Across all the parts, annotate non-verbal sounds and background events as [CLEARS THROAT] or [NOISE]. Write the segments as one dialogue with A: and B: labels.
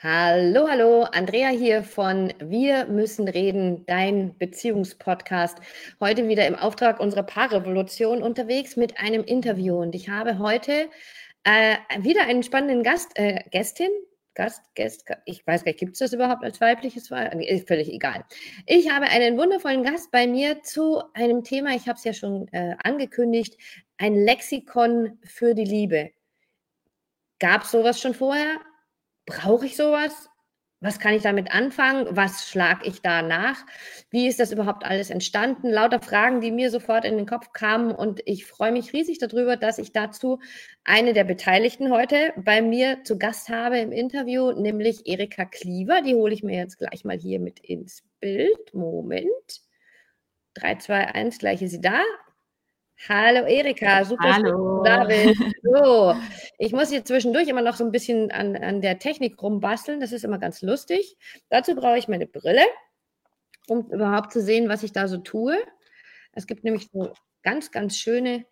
A: Hallo, hallo, Andrea hier von Wir müssen reden, dein Beziehungspodcast. Heute wieder im Auftrag unserer Paarrevolution unterwegs mit einem Interview. Und ich habe heute äh, wieder einen spannenden Gast, äh, Gästin, Gast, Gast, ich weiß gar nicht, gibt es das überhaupt als weibliches Wahl? Ist völlig egal. Ich habe einen wundervollen Gast bei mir zu einem Thema, ich habe es ja schon äh, angekündigt, ein Lexikon für die Liebe. Gab es sowas schon vorher? Brauche ich sowas? Was kann ich damit anfangen? Was schlage ich da nach? Wie ist das überhaupt alles entstanden? Lauter Fragen, die mir sofort in den Kopf kamen. Und ich freue mich riesig darüber, dass ich dazu eine der Beteiligten heute bei mir zu Gast habe im Interview, nämlich Erika Kliever. Die hole ich mir jetzt gleich mal hier mit ins Bild. Moment. 3, 2, 1, gleich ist sie da. Hallo Erika, super,
B: Hallo.
A: dass du da bist. [LAUGHS] So, ich muss hier zwischendurch immer noch so ein bisschen an, an der Technik rumbasteln. Das ist immer ganz lustig. Dazu brauche ich meine Brille, um überhaupt zu sehen, was ich da so tue. Es gibt nämlich so ganz, ganz schöne,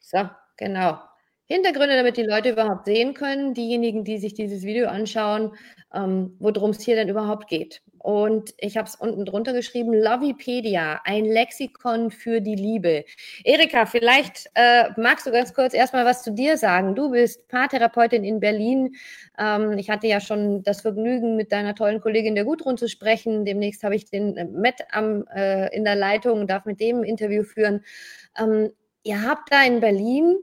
A: so, genau, Hintergründe, damit die Leute überhaupt sehen können, diejenigen, die sich dieses Video anschauen, ähm, worum es hier denn überhaupt geht. Und ich habe es unten drunter geschrieben, Lovipedia, ein Lexikon für die Liebe. Erika, vielleicht äh, magst du ganz kurz erstmal was zu dir sagen. Du bist Paartherapeutin in Berlin. Ähm, ich hatte ja schon das Vergnügen, mit deiner tollen Kollegin der Gudrun zu sprechen. Demnächst habe ich den äh, Matt am, äh, in der Leitung und darf mit dem ein Interview führen. Ähm, ihr habt da in Berlin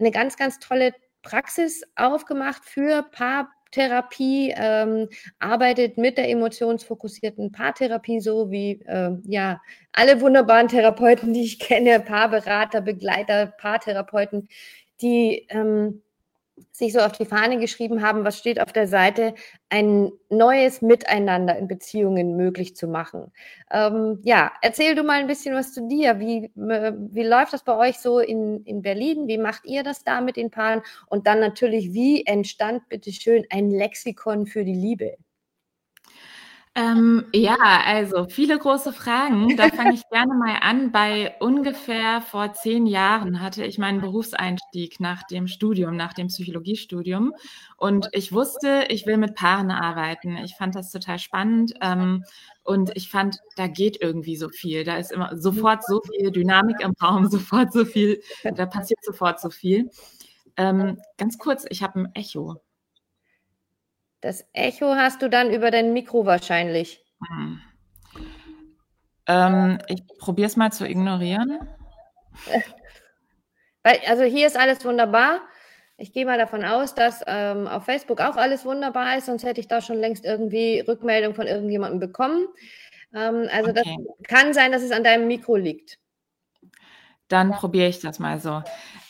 A: eine ganz, ganz tolle Praxis aufgemacht für Paartherapie, ähm, arbeitet mit der emotionsfokussierten Paartherapie, so wie äh, ja alle wunderbaren Therapeuten, die ich kenne, Paarberater, Begleiter, Paartherapeuten, die ähm, sich so auf die Fahne geschrieben haben, was steht auf der Seite, ein neues Miteinander in Beziehungen möglich zu machen. Ähm, ja, erzähl du mal ein bisschen was zu dir. Wie, äh, wie läuft das bei euch so in, in Berlin? Wie macht ihr das da mit den Paaren? Und dann natürlich, wie entstand bitte schön ein Lexikon für die Liebe?
B: Ähm, ja, also viele große Fragen. Da fange ich [LAUGHS] gerne mal an. Bei ungefähr vor zehn Jahren hatte ich meinen Berufseinstieg nach dem Studium, nach dem Psychologiestudium. Und ich wusste, ich will mit Paaren arbeiten. Ich fand das total spannend. Ähm, und ich fand, da geht irgendwie so viel. Da ist immer sofort so viel Dynamik im Raum, [LAUGHS] sofort so viel, da passiert sofort so viel. Ähm, ganz kurz, ich habe ein Echo.
A: Das Echo hast du dann über dein Mikro wahrscheinlich. Hm.
B: Ähm, ich probiere es mal zu ignorieren. [LAUGHS]
A: Also hier ist alles wunderbar. Ich gehe mal davon aus, dass ähm, auf Facebook auch alles wunderbar ist, sonst hätte ich da schon längst irgendwie Rückmeldung von irgendjemandem bekommen. Ähm, also okay. das kann sein, dass es an deinem Mikro liegt.
B: Dann probiere ich das mal so.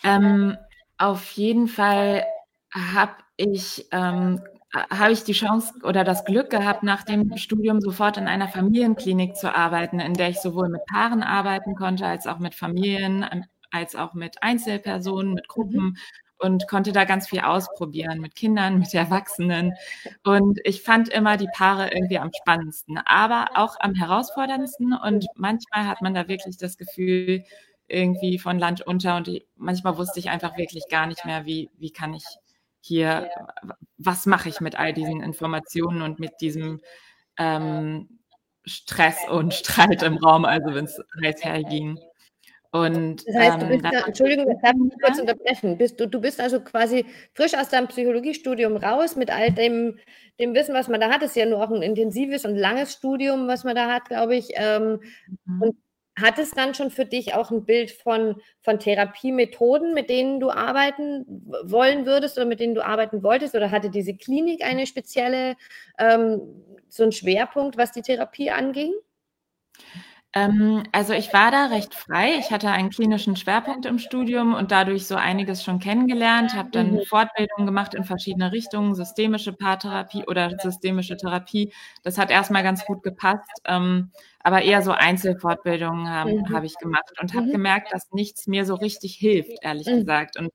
B: Ähm, auf jeden Fall habe ich ähm, habe ich die Chance oder das Glück gehabt, nach dem Studium sofort in einer Familienklinik zu arbeiten, in der ich sowohl mit Paaren arbeiten konnte, als auch mit Familien, ähm, als auch mit Einzelpersonen, mit Gruppen mhm. und konnte da ganz viel ausprobieren mit Kindern, mit Erwachsenen. Und ich fand immer die Paare irgendwie am spannendsten, aber auch am herausforderndsten. Und manchmal hat man da wirklich das Gefühl, irgendwie von Land unter und manchmal wusste ich einfach wirklich gar nicht mehr, wie, wie kann ich hier, was mache ich mit all diesen Informationen und mit diesem ähm, Stress und [LAUGHS] Streit im Raum, also wenn es heiß herging.
A: Und, das heißt, du ähm, bist ähm, da, Entschuldigung, ich darf mich kurz unterbrechen. Bist du, du bist also quasi frisch aus deinem Psychologiestudium raus mit all dem, dem Wissen, was man da hat. Es ist ja nur auch ein intensives und langes Studium, was man da hat, glaube ich. Ähm, mhm. Und hat es dann schon für dich auch ein Bild von, von Therapiemethoden, mit denen du arbeiten wollen würdest oder mit denen du arbeiten wolltest? Oder hatte diese Klinik eine spezielle, ähm, so einen Schwerpunkt, was die Therapie anging?
B: Ähm, also ich war da recht frei. Ich hatte einen klinischen Schwerpunkt im Studium und dadurch so einiges schon kennengelernt, habe dann mhm. Fortbildungen gemacht in verschiedene Richtungen, systemische Paartherapie oder systemische Therapie. Das hat erstmal ganz gut gepasst, ähm, aber eher so Einzelfortbildungen habe mhm. hab ich gemacht und habe mhm. gemerkt, dass nichts mir so richtig hilft, ehrlich mhm. gesagt. Und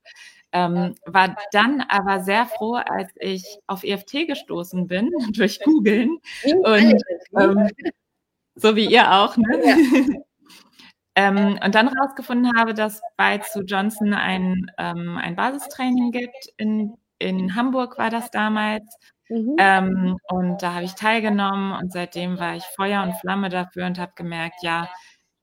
B: ähm, war dann aber sehr froh, als ich auf EFT gestoßen bin [LAUGHS] durch Googeln und [LAUGHS] so wie ihr auch, ne? Ja. [LAUGHS] ähm, und dann herausgefunden habe, dass bei zu Johnson ein, ähm, ein Basistraining gibt. In, in Hamburg war das damals. Mhm. Ähm, und da habe ich teilgenommen und seitdem war ich Feuer und Flamme dafür und habe gemerkt, ja,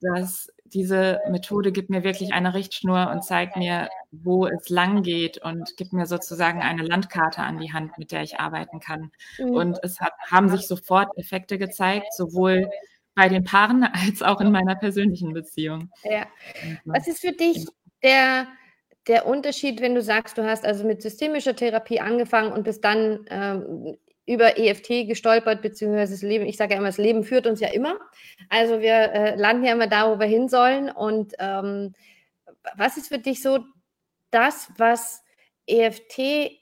B: dass diese Methode gibt mir wirklich eine Richtschnur und zeigt mir, wo es lang geht und gibt mir sozusagen eine Landkarte an die Hand, mit der ich arbeiten kann. Mhm. Und es hat, haben sich sofort Effekte gezeigt, sowohl bei den Paaren [LAUGHS] als auch in meiner persönlichen Beziehung.
A: Ja. Was ist für dich der, der Unterschied, wenn du sagst, du hast also mit systemischer Therapie angefangen und bist dann ähm, über EFT gestolpert, beziehungsweise das Leben, ich sage ja immer, das Leben führt uns ja immer. Also wir äh, landen ja immer da, wo wir hin sollen. Und ähm, was ist für dich so das, was EFT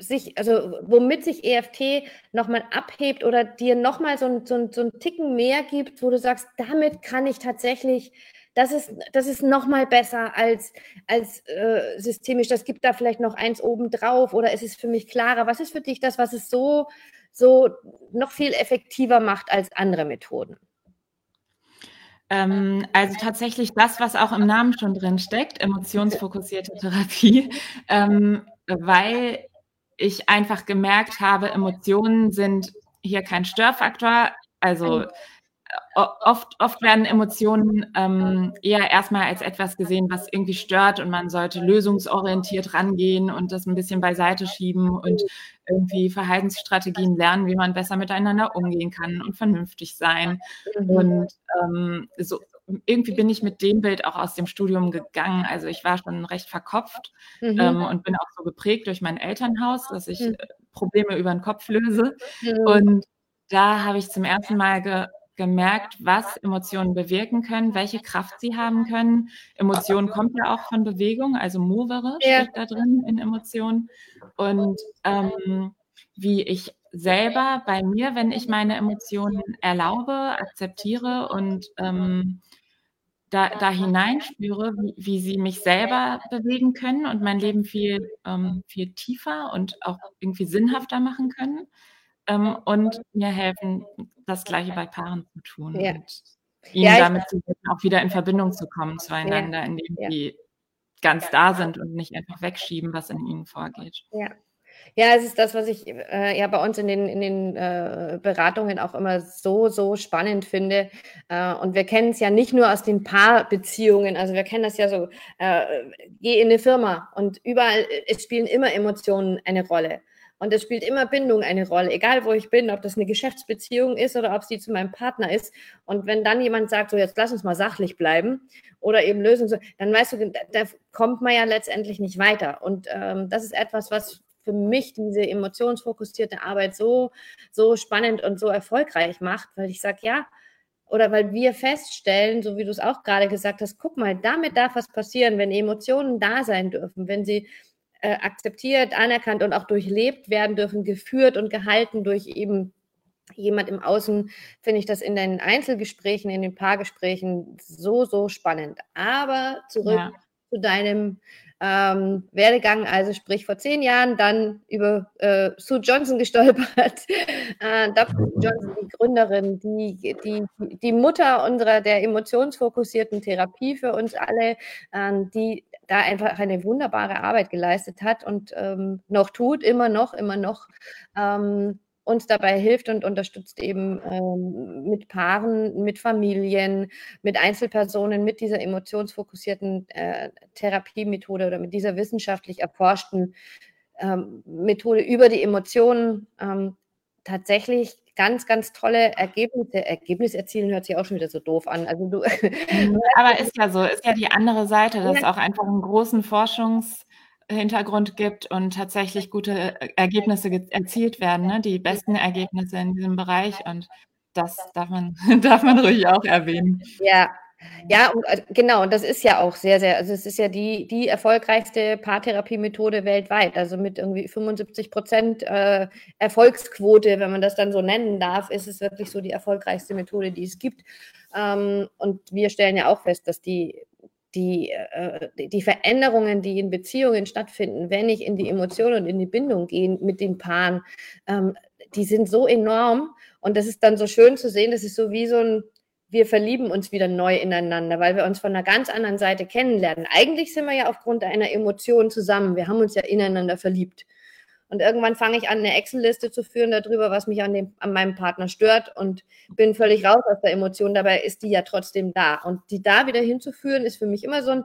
A: sich, also womit sich EFT nochmal abhebt oder dir nochmal so, so, so einen Ticken mehr gibt, wo du sagst, damit kann ich tatsächlich das ist, das ist noch mal besser als, als äh, systemisch. Das gibt da vielleicht noch eins oben drauf oder ist es für mich klarer? Was ist für dich das, was es so, so noch viel effektiver macht als andere Methoden?
B: Ähm, also tatsächlich das, was auch im Namen schon drin steckt, emotionsfokussierte Therapie, ähm, weil ich einfach gemerkt habe, Emotionen sind hier kein Störfaktor. Also oft, oft werden Emotionen ähm, eher erstmal als etwas gesehen, was irgendwie stört und man sollte lösungsorientiert rangehen und das ein bisschen beiseite schieben und irgendwie Verhaltensstrategien lernen, wie man besser miteinander umgehen kann und vernünftig sein. Mhm. Und ähm, so irgendwie bin ich mit dem Bild auch aus dem Studium gegangen. Also ich war schon recht verkopft mhm. ähm, und bin auch so geprägt durch mein Elternhaus, dass ich mhm. Probleme über den Kopf löse. Mhm. Und da habe ich zum ersten Mal ge gemerkt, was Emotionen bewirken können, welche Kraft sie haben können. Emotionen kommt ja auch von Bewegung, also Movere ja. steckt da drin in Emotionen. Und ähm, wie ich selber bei mir, wenn ich meine Emotionen erlaube, akzeptiere und ähm, da, da hineinspüre, wie, wie sie mich selber bewegen können und mein Leben viel, ähm, viel tiefer und auch irgendwie sinnhafter machen können ähm, und mir helfen, das Gleiche bei Paaren zu tun ja. und ihnen ja, damit zu helfen, auch wieder in Verbindung zu kommen zueinander, ja. indem sie ganz da sind und nicht einfach wegschieben, was in ihnen vorgeht.
A: Ja. Ja, es ist das, was ich äh, ja bei uns in den, in den äh, Beratungen auch immer so, so spannend finde. Äh, und wir kennen es ja nicht nur aus den Paarbeziehungen, also wir kennen das ja so, äh, geh in eine Firma und überall, es spielen immer Emotionen eine Rolle. Und es spielt immer Bindung eine Rolle, egal wo ich bin, ob das eine Geschäftsbeziehung ist oder ob sie zu meinem Partner ist. Und wenn dann jemand sagt, so jetzt lass uns mal sachlich bleiben oder eben lösen, dann weißt du, da kommt man ja letztendlich nicht weiter. Und ähm, das ist etwas, was für mich diese emotionsfokussierte Arbeit so, so spannend und so erfolgreich macht, weil ich sage, ja, oder weil wir feststellen, so wie du es auch gerade gesagt hast, guck mal, damit darf was passieren, wenn Emotionen da sein dürfen, wenn sie äh, akzeptiert, anerkannt und auch durchlebt werden dürfen, geführt und gehalten durch eben jemand im Außen, finde ich das in den Einzelgesprächen, in den Paargesprächen so, so spannend. Aber zurück ja. Zu deinem ähm, Werdegang, also sprich vor zehn Jahren dann über äh, Sue Johnson gestolpert. [LAUGHS] äh, Dr. Johnson, die Gründerin, die, die, die Mutter unserer der emotionsfokussierten Therapie für uns alle, äh, die da einfach eine wunderbare Arbeit geleistet hat und ähm, noch tut, immer noch, immer noch. Ähm, uns dabei hilft und unterstützt eben ähm, mit Paaren, mit Familien, mit Einzelpersonen, mit dieser emotionsfokussierten äh, Therapiemethode oder mit dieser wissenschaftlich erforschten ähm, Methode über die Emotionen ähm, tatsächlich ganz, ganz tolle Ergebnisse. Ergebnis erzielen hört sich auch schon wieder so doof an. Also du [LAUGHS]
B: Aber ist ja so, ist ja die andere Seite, dass ja. auch einfach einen großen Forschungs- Hintergrund gibt und tatsächlich gute äh, Ergebnisse erzielt werden, ne? die besten Ergebnisse in diesem Bereich. Und das darf man, [LAUGHS] darf man ruhig auch erwähnen.
A: Ja, ja, und, äh, genau, und das ist ja auch sehr, sehr, also es ist ja die, die erfolgreichste Paartherapiemethode weltweit, also mit irgendwie 75 Prozent äh, Erfolgsquote, wenn man das dann so nennen darf, ist es wirklich so die erfolgreichste Methode, die es gibt. Ähm, und wir stellen ja auch fest, dass die die, äh, die Veränderungen, die in Beziehungen stattfinden, wenn ich in die Emotionen und in die Bindung gehe mit den Paaren, ähm, die sind so enorm. Und das ist dann so schön zu sehen, das ist so wie so ein, wir verlieben uns wieder neu ineinander, weil wir uns von einer ganz anderen Seite kennenlernen. Eigentlich sind wir ja aufgrund einer Emotion zusammen. Wir haben uns ja ineinander verliebt. Und irgendwann fange ich an, eine Excel-Liste zu führen darüber, was mich an, dem, an meinem Partner stört und bin völlig raus aus der Emotion. Dabei ist die ja trotzdem da. Und die da wieder hinzuführen, ist für mich immer so ein,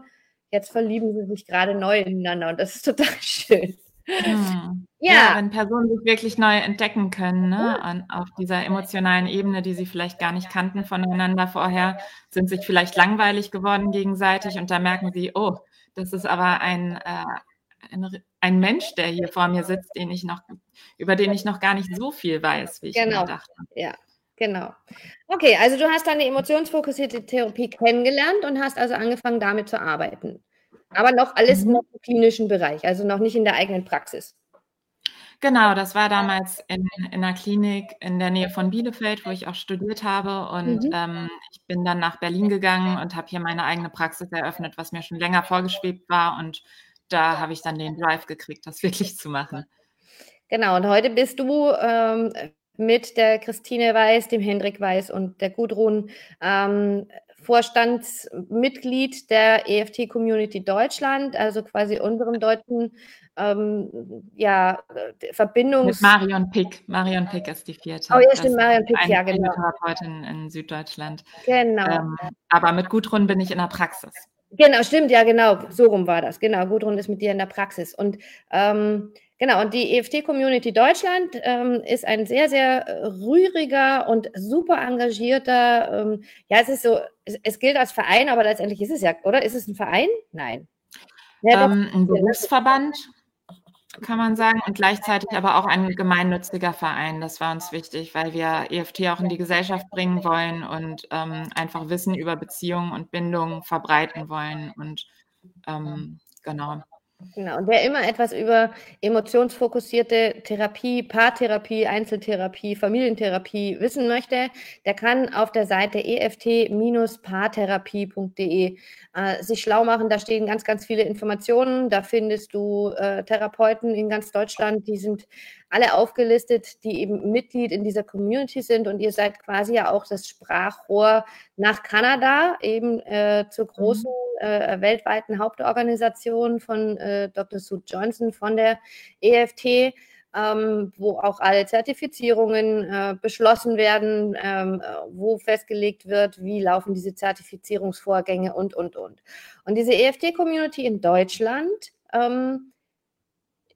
A: jetzt verlieben sie sich gerade neu ineinander und das ist total [LAUGHS] schön.
B: Hm. Ja. ja. wenn Personen sich wirklich neu entdecken können, ne? An, auf dieser emotionalen Ebene, die sie vielleicht gar nicht kannten voneinander vorher, sind sich vielleicht langweilig geworden gegenseitig und da merken sie, oh, das ist aber ein, äh, ein, ein, Mensch, der hier vor mir sitzt, den ich noch, über den ich noch gar nicht so viel weiß, wie ich
A: genau. dachte. Ja, genau. Okay, also du hast deine emotionsfokussierte Therapie kennengelernt und hast also angefangen, damit zu arbeiten. Aber noch alles mhm. noch im klinischen Bereich, also noch nicht in der eigenen Praxis.
B: Genau, das war damals in, in einer Klinik in der Nähe von Bielefeld, wo ich auch studiert habe. Und mhm. ähm, ich bin dann nach Berlin gegangen und habe hier meine eigene Praxis eröffnet, was mir schon länger vorgeschwebt war. Und da habe ich dann den Drive gekriegt, das wirklich zu machen.
A: Genau, und heute bist du ähm, mit der Christine Weiß, dem Hendrik Weiß und der Gudrun ähm, Vorstandsmitglied der EFT Community Deutschland, also quasi unserem deutschen ähm, ja, Verbindungs...
B: Mit Marion Pick. Marion Pick ist die vierte.
A: Oh ja, stimmt, Marion Pick, ja,
B: genau. Eine Therapeutin in Süddeutschland.
A: Genau. Ähm,
B: aber mit Gudrun bin ich in der Praxis.
A: Genau, stimmt, ja, genau. So rum war das. Genau, Gudrun ist mit dir in der Praxis. Und ähm, Genau, und die EFT-Community Deutschland ähm, ist ein sehr, sehr äh, rühriger und super engagierter, ähm, ja, es ist so, es, es, gilt als Verein, aber letztendlich ist es ja, oder? Ist es ein Verein? Nein.
B: Ja, ähm, ein Berufsverband, kann man sagen, und gleichzeitig aber auch ein gemeinnütziger Verein. Das war uns wichtig, weil wir EFT auch in die Gesellschaft bringen wollen und ähm, einfach Wissen über Beziehungen und Bindungen verbreiten wollen. Und ähm, genau.
A: Genau, und wer immer etwas über emotionsfokussierte Therapie, Paartherapie, Einzeltherapie, Familientherapie wissen möchte, der kann auf der Seite eft-paartherapie.de äh, sich schlau machen. Da stehen ganz, ganz viele Informationen. Da findest du äh, Therapeuten in ganz Deutschland, die sind alle aufgelistet, die eben Mitglied in dieser Community sind. Und ihr seid quasi ja auch das Sprachrohr nach Kanada, eben äh, zur großen mhm. äh, weltweiten Hauptorganisation von äh, Dr. Sue Johnson von der EFT. Ähm, wo auch alle Zertifizierungen äh, beschlossen werden, ähm, äh, wo festgelegt wird, wie laufen diese Zertifizierungsvorgänge und, und, und. Und diese EFT-Community in Deutschland ähm,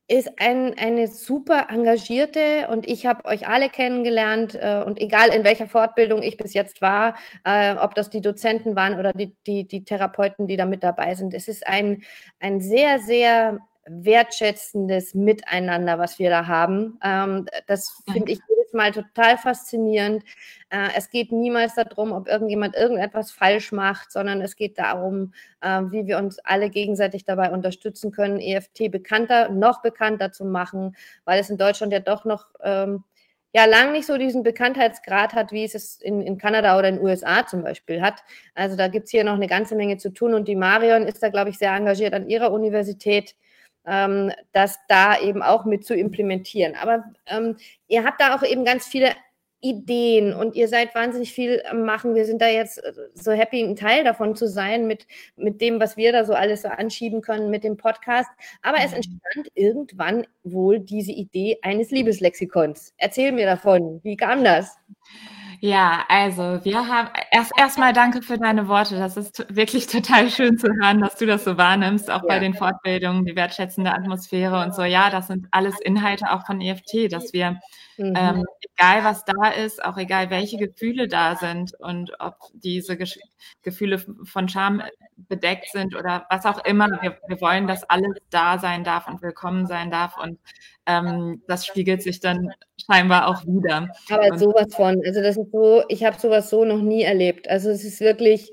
A: ist ein, eine super engagierte und ich habe euch alle kennengelernt äh, und egal in welcher Fortbildung ich bis jetzt war, äh, ob das die Dozenten waren oder die, die, die Therapeuten, die da mit dabei sind, es ist ein, ein sehr, sehr wertschätzendes Miteinander, was wir da haben. Ähm, das finde ich jedes Mal total faszinierend. Äh, es geht niemals darum, ob irgendjemand irgendetwas falsch macht, sondern es geht darum, äh, wie wir uns alle gegenseitig dabei unterstützen können, EFT bekannter, noch bekannter zu machen, weil es in Deutschland ja doch noch ähm, ja lang nicht so diesen Bekanntheitsgrad hat, wie es es in, in Kanada oder in den USA zum Beispiel hat. Also da gibt es hier noch eine ganze Menge zu tun und die Marion ist da, glaube ich, sehr engagiert an ihrer Universität ähm, das da eben auch mit zu implementieren. Aber ähm, ihr habt da auch eben ganz viele Ideen und ihr seid wahnsinnig viel Machen. Wir sind da jetzt äh, so happy, ein Teil davon zu sein mit, mit dem, was wir da so alles so anschieben können mit dem Podcast. Aber es mhm. entstand irgendwann wohl diese Idee eines Liebeslexikons. Erzähl mir davon. Wie kam das?
B: Ja, also wir haben erst erstmal danke für deine Worte. Das ist wirklich total schön zu hören, dass du das so wahrnimmst, auch ja. bei den Fortbildungen, die wertschätzende Atmosphäre und so. Ja, das sind alles Inhalte auch von EFT, dass wir Mhm. Ähm, egal was da ist, auch egal welche Gefühle da sind und ob diese Gesch Gefühle von Scham bedeckt sind oder was auch immer. Wir, wir, wollen, dass alles da sein darf und willkommen sein darf und ähm, das spiegelt sich dann scheinbar auch wieder.
A: Aber und, sowas von, also das ist so, ich habe sowas so noch nie erlebt. Also es ist wirklich,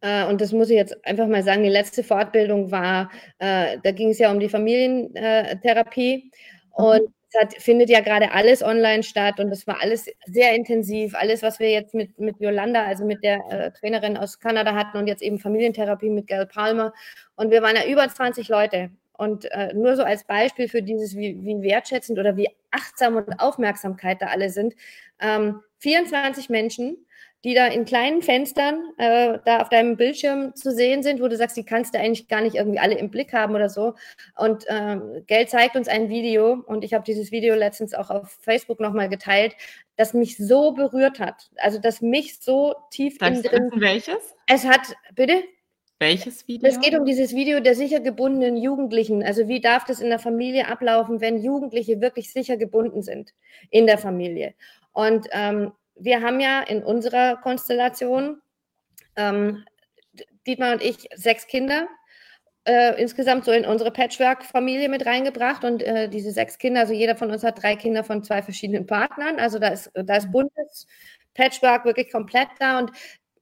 A: äh, und das muss ich jetzt einfach mal sagen, die letzte Fortbildung war, äh, da ging es ja um die Familientherapie. Mhm. Und es hat, findet ja gerade alles online statt und das war alles sehr intensiv. Alles, was wir jetzt mit, mit Yolanda, also mit der äh, Trainerin aus Kanada hatten und jetzt eben Familientherapie mit Gail Palmer. Und wir waren ja über 20 Leute. Und äh, nur so als Beispiel für dieses, wie, wie wertschätzend oder wie achtsam und Aufmerksamkeit da alle sind. Ähm, 24 Menschen die da in kleinen Fenstern äh, da auf deinem Bildschirm zu sehen sind, wo du sagst, die kannst du eigentlich gar nicht irgendwie alle im Blick haben oder so. Und ähm, Geld zeigt uns ein Video und ich habe dieses Video letztens auch auf Facebook nochmal geteilt, das mich so berührt hat. Also das mich so tief
B: Darf in drin. Welches?
A: Es hat, bitte?
B: Welches Video?
A: Es geht um dieses Video der sicher gebundenen Jugendlichen. Also wie darf das in der Familie ablaufen, wenn Jugendliche wirklich sicher gebunden sind in der Familie? Und ähm, wir haben ja in unserer Konstellation, ähm, Dietmar und ich, sechs Kinder äh, insgesamt so in unsere Patchwork-Familie mit reingebracht. Und äh, diese sechs Kinder, also jeder von uns hat drei Kinder von zwei verschiedenen Partnern. Also da ist, da ist buntes Patchwork wirklich komplett da. Und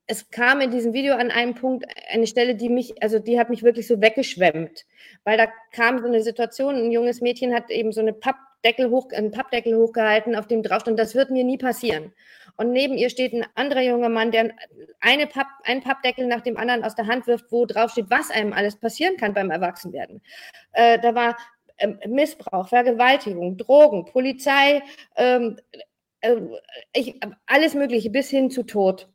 A: es kam in diesem Video an einem Punkt eine Stelle, die mich, also die hat mich wirklich so weggeschwemmt, weil da kam so eine Situation, ein junges Mädchen hat eben so eine Pappdeckel hoch, einen Pappdeckel hochgehalten, auf dem drauf stand, das wird mir nie passieren. Und neben ihr steht ein anderer junger Mann, der eine Papp, einen Pappdeckel nach dem anderen aus der Hand wirft, wo drauf steht, was einem alles passieren kann beim Erwachsenwerden. Äh, da war ähm, Missbrauch, Vergewaltigung, Drogen, Polizei, ähm, äh, ich, alles Mögliche bis hin zu Tod.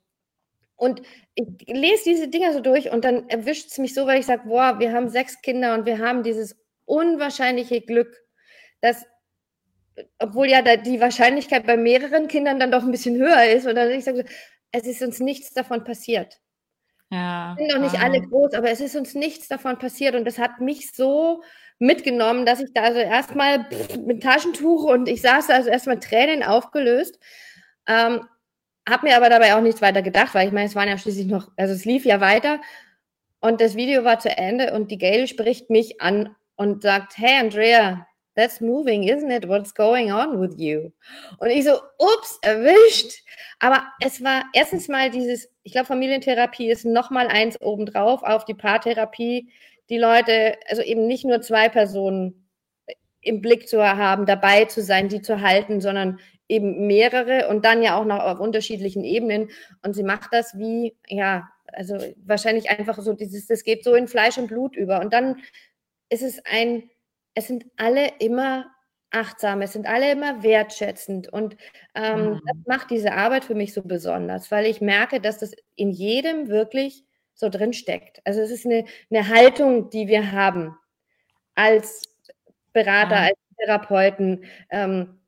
A: Und ich lese diese Dinger so durch und dann erwischt es mich so, weil ich sage, boah, wir haben sechs Kinder und wir haben dieses unwahrscheinliche Glück, dass, obwohl ja die Wahrscheinlichkeit bei mehreren Kindern dann doch ein bisschen höher ist, und dann ich sage, es ist uns nichts davon passiert. Ja. Sind noch nicht wow. alle groß, aber es ist uns nichts davon passiert und das hat mich so mitgenommen, dass ich da also erstmal mit Taschentuch und ich saß also erstmal Tränen aufgelöst. Ähm, habe mir aber dabei auch nichts weiter gedacht, weil ich meine, es waren ja schließlich noch, also es lief ja weiter und das Video war zu Ende und die Gail spricht mich an und sagt, hey Andrea, that's moving, isn't it? What's going on with you? Und ich so, ups, erwischt. Aber es war erstens mal dieses, ich glaube, Familientherapie ist nochmal eins obendrauf auf die Paartherapie. Die Leute, also eben nicht nur zwei Personen im Blick zu haben, dabei zu sein, die zu halten, sondern eben mehrere und dann ja auch noch auf unterschiedlichen Ebenen. Und sie macht das wie, ja, also wahrscheinlich einfach so dieses, das geht so in Fleisch und Blut über. Und dann ist es ein, es sind alle immer achtsam, es sind alle immer wertschätzend. Und ähm, mhm. das macht diese Arbeit für mich so besonders, weil ich merke, dass das in jedem wirklich so drin steckt. Also es ist eine, eine Haltung, die wir haben als Berater, ja. als Therapeuten. Ähm,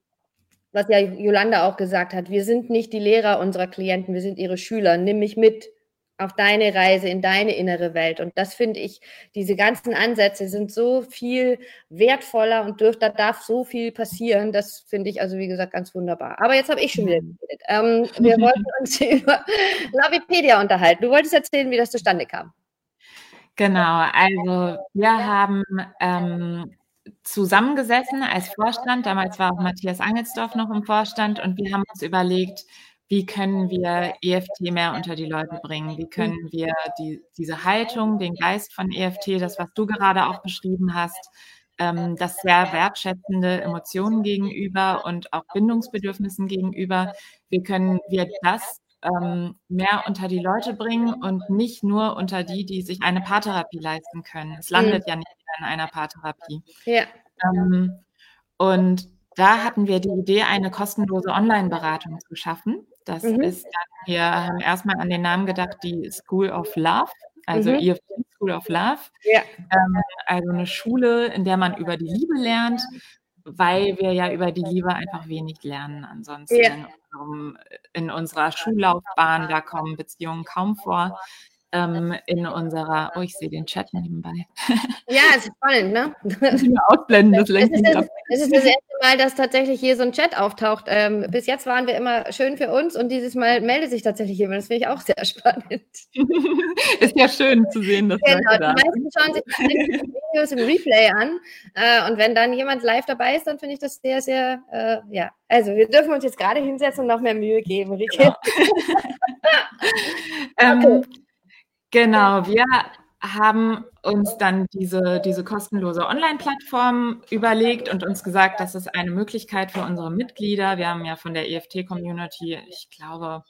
A: was ja Jolanda auch gesagt hat, wir sind nicht die Lehrer unserer Klienten, wir sind ihre Schüler. Nimm mich mit auf deine Reise in deine innere Welt. Und das finde ich, diese ganzen Ansätze sind so viel wertvoller und dürft, da darf so viel passieren. Das finde ich also, wie gesagt, ganz wunderbar. Aber jetzt habe ich schon wieder mhm. geredet. Ähm, wir [LAUGHS] wollten uns über Lavipedia unterhalten. Du wolltest erzählen, wie das zustande kam.
B: Genau, also wir haben ähm, zusammengesessen als Vorstand. Damals war auch Matthias Angelsdorf noch im Vorstand und wir haben uns überlegt, wie können wir EFT mehr unter die Leute bringen? Wie können wir die, diese Haltung, den Geist von EFT, das, was du gerade auch beschrieben hast, ähm, das sehr wertschätzende Emotionen gegenüber und auch Bindungsbedürfnissen gegenüber, wie können wir das ähm, mehr unter die Leute bringen und nicht nur unter die, die sich eine Paartherapie leisten können. Es landet mhm. ja nicht in einer Paartherapie. Ja. Ähm, und da hatten wir die Idee, eine kostenlose Online-Beratung zu schaffen. Das mhm. ist dann, wir haben erstmal an den Namen gedacht, die School of Love, also mhm. EFT School of Love. Ja. Ähm, also eine Schule, in der man über die Liebe lernt, weil wir ja über die Liebe einfach wenig lernen ansonsten. Ja. In unserer Schullaufbahn, da kommen Beziehungen kaum vor ähm, in unserer, oh, ich sehe den Chat nebenbei.
A: Ja, es ist spannend, ne? [LAUGHS]
B: ausblenden, das lenkt
A: es ist das, es ist das erste Mal, dass tatsächlich hier so ein Chat auftaucht. Ähm, bis jetzt waren wir immer schön für uns und dieses Mal meldet sich tatsächlich jemand. Das finde ich auch sehr [LAUGHS] spannend. [LAUGHS]
B: ist ja schön zu sehen, dass genau, Leute da die meisten schauen sich
A: die Videos im Replay an äh, und wenn dann jemand live dabei ist, dann finde ich das sehr, sehr, äh, ja. Also wir dürfen uns jetzt gerade hinsetzen und noch mehr Mühe geben, Rike. Genau.
B: Ähm, okay. ähm, Genau, wir haben uns dann diese, diese kostenlose Online-Plattform überlegt und uns gesagt, das ist eine Möglichkeit für unsere Mitglieder. Wir haben ja von der EFT-Community, ich glaube,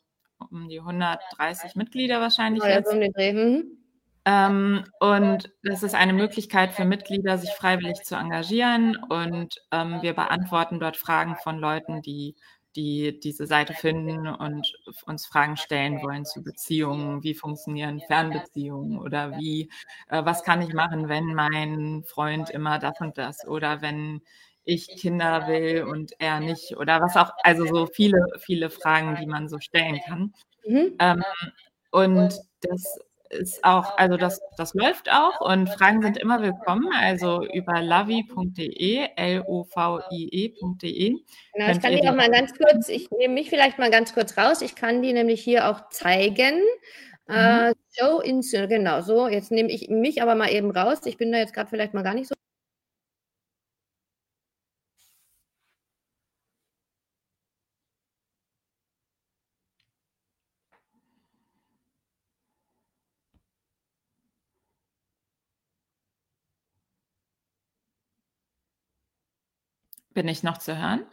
B: um die 130 Mitglieder wahrscheinlich. Ja, jetzt. Um den Dreh. Mhm. Ähm, und das ist eine Möglichkeit für Mitglieder, sich freiwillig zu engagieren. Und ähm, wir beantworten dort Fragen von Leuten, die die diese Seite finden und uns Fragen stellen wollen zu Beziehungen. Wie funktionieren Fernbeziehungen oder wie, äh, was kann ich machen, wenn mein Freund immer das und das oder wenn ich Kinder will und er nicht oder was auch, also so viele, viele Fragen, die man so stellen kann. Mhm. Ähm, und das ist auch, also das, das läuft auch und Fragen sind immer willkommen, also über lavi.de, L-O-V-I-E.de.
A: Genau, ich kann die auch mal ganz kurz, ich nehme mich vielleicht mal ganz kurz raus, ich kann die nämlich hier auch zeigen. Mhm. Äh, Show in, genau, so, jetzt nehme ich mich aber mal eben raus, ich bin da jetzt gerade vielleicht mal gar nicht so
B: Bin ich noch zu hören?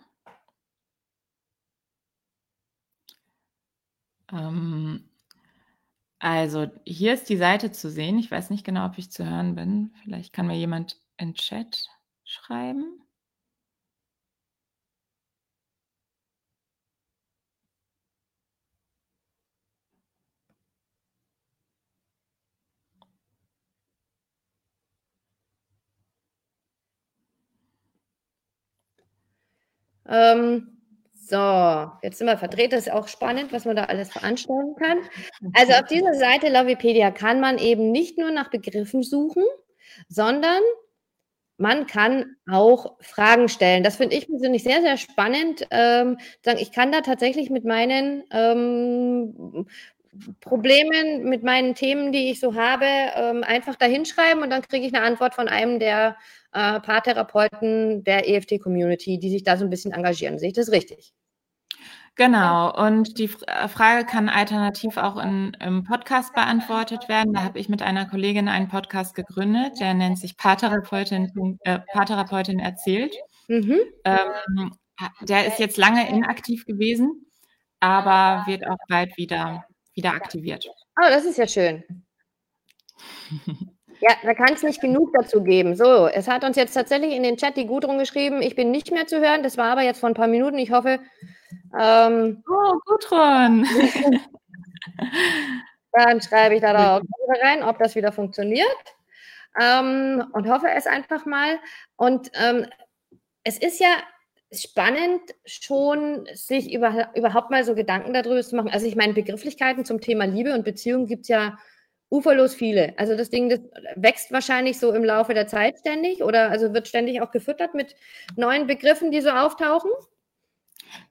B: Ähm, also hier ist die Seite zu sehen. Ich weiß nicht genau, ob ich zu hören bin. Vielleicht kann mir jemand in Chat schreiben.
A: Ähm, so, jetzt sind wir verdreht. Das ist auch spannend, was man da alles veranstalten kann. Also auf dieser Seite Lovipedia kann man eben nicht nur nach Begriffen suchen, sondern man kann auch Fragen stellen. Das finde ich persönlich sehr, sehr spannend. Ähm, ich kann da tatsächlich mit meinen ähm, Problemen, mit meinen Themen, die ich so habe, ähm, einfach da hinschreiben und dann kriege ich eine Antwort von einem der äh, Paartherapeuten der EFT-Community, die sich da so ein bisschen engagieren. Sehe ich das richtig?
B: Genau, und die äh, Frage kann alternativ auch in, im Podcast beantwortet werden. Da habe ich mit einer Kollegin einen Podcast gegründet, der nennt sich Paartherapeutin, äh, Paartherapeutin erzählt. Mhm. Ähm, der ist jetzt lange inaktiv gewesen, aber wird auch bald wieder, wieder aktiviert.
A: Oh, das ist ja schön. Ja, da kann es nicht genug dazu geben. So, es hat uns jetzt tatsächlich in den Chat die Gudrun geschrieben, ich bin nicht mehr zu hören. Das war aber jetzt vor ein paar Minuten. Ich hoffe.
B: Ähm, oh, Gudrun. [LAUGHS]
A: dann schreibe ich da auch rein, ob das wieder funktioniert. Ähm, und hoffe es einfach mal. Und ähm, es ist ja spannend, schon sich über, überhaupt mal so Gedanken darüber zu machen. Also ich meine, Begrifflichkeiten zum Thema Liebe und Beziehung gibt es ja uferlos viele. Also das Ding, das wächst wahrscheinlich so im Laufe der Zeit ständig oder also wird ständig auch gefüttert mit neuen Begriffen, die so auftauchen.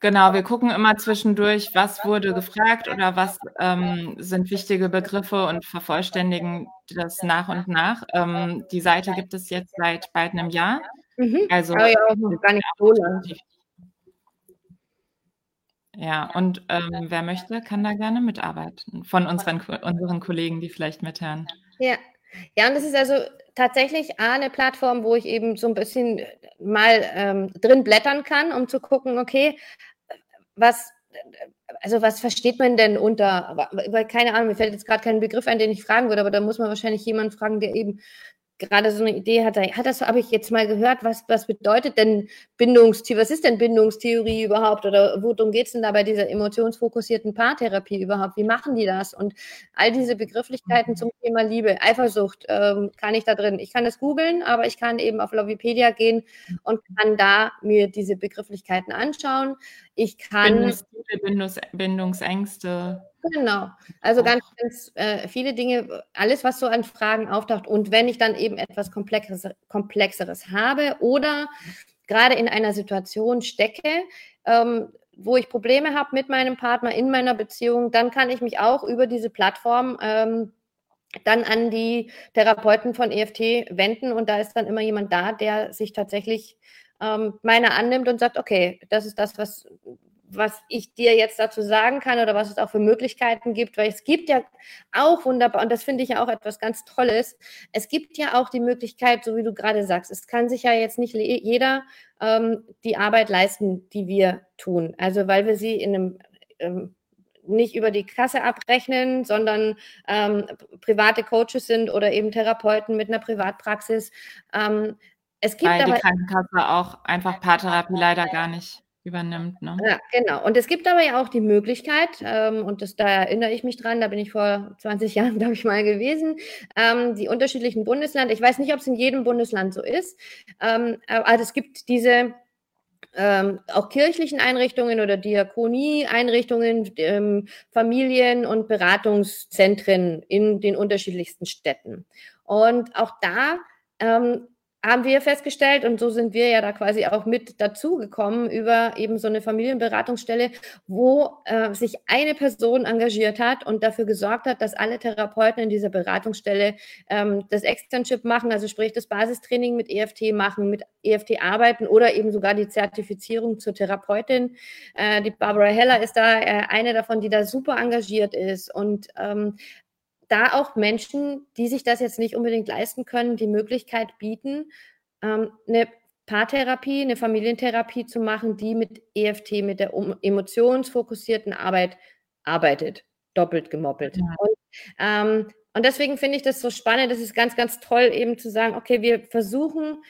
B: Genau, wir gucken immer zwischendurch, was wurde gefragt oder was ähm, sind wichtige Begriffe und vervollständigen das nach und nach. Ähm, die Seite gibt es jetzt seit bald einem Jahr. Mhm. Also ja, ja, gar nicht so lange. Ja, und ähm, wer möchte, kann da gerne mitarbeiten. Von unseren, unseren Kollegen, die vielleicht mithören.
A: Ja. Ja, und das ist also tatsächlich eine Plattform, wo ich eben so ein bisschen mal ähm, drin blättern kann, um zu gucken, okay, was, also was versteht man denn unter, weil keine Ahnung, mir fällt jetzt gerade kein Begriff ein, den ich fragen würde, aber da muss man wahrscheinlich jemanden fragen, der eben gerade so eine Idee hatte, hat das, habe ich jetzt mal gehört, was, was bedeutet denn Bindungstheorie, was ist denn Bindungstheorie überhaupt oder worum geht es denn da bei dieser emotionsfokussierten Paartherapie überhaupt? Wie machen die das? Und all diese Begrifflichkeiten zum Thema Liebe, Eifersucht, ähm, kann ich da drin. Ich kann es googeln, aber ich kann eben auf Lovipedia gehen und kann da mir diese Begrifflichkeiten anschauen. Ich kann
B: Bindungs Bindungsängste.
A: Genau. Also ganz, ganz äh, viele Dinge, alles, was so an Fragen auftaucht. Und wenn ich dann eben etwas Komplexeres, Komplexeres habe oder gerade in einer Situation stecke, ähm, wo ich Probleme habe mit meinem Partner in meiner Beziehung, dann kann ich mich auch über diese Plattform ähm, dann an die Therapeuten von EFT wenden und da ist dann immer jemand da, der sich tatsächlich ähm, meine annimmt und sagt, okay, das ist das, was, was ich dir jetzt dazu sagen kann oder was es auch für Möglichkeiten gibt, weil es gibt ja auch wunderbar, und das finde ich ja auch etwas ganz Tolles, es gibt ja auch die Möglichkeit, so wie du gerade sagst, es kann sich ja jetzt nicht jeder ähm, die Arbeit leisten, die wir tun. Also weil wir sie in einem ähm, nicht über die Kasse abrechnen, sondern ähm, private Coaches sind oder eben Therapeuten mit einer Privatpraxis. Ähm,
B: es gibt Weil aber, die Krankenkasse auch einfach Paartherapie leider gar nicht übernimmt. Ne?
A: Ja, genau. Und es gibt aber ja auch die Möglichkeit, ähm, und das, da erinnere ich mich dran, da bin ich vor 20 [LAUGHS] Jahren, glaube ich, mal gewesen, ähm, die unterschiedlichen Bundesländer, ich weiß nicht, ob es in jedem Bundesland so ist, ähm, aber es gibt diese ähm, auch kirchlichen Einrichtungen oder Diakonie-Einrichtungen, ähm, Familien- und Beratungszentren in den unterschiedlichsten Städten. Und auch da ähm, haben wir festgestellt, und so sind wir ja da quasi auch mit dazugekommen über eben so eine Familienberatungsstelle, wo äh, sich eine Person engagiert hat und dafür gesorgt hat, dass alle Therapeuten in dieser Beratungsstelle ähm, das Externship machen, also sprich das Basistraining mit EFT machen, mit EFT arbeiten oder eben sogar die Zertifizierung zur Therapeutin. Äh, die Barbara Heller ist da äh, eine davon, die da super engagiert ist und ähm, da auch Menschen, die sich das jetzt nicht unbedingt leisten können, die Möglichkeit bieten, ähm, eine Paartherapie, eine Familientherapie zu machen, die mit EFT, mit der emotionsfokussierten Arbeit arbeitet. Doppelt gemoppelt. Ja. Und, ähm, und deswegen finde ich das so spannend. Das ist ganz, ganz toll, eben zu sagen, okay, wir versuchen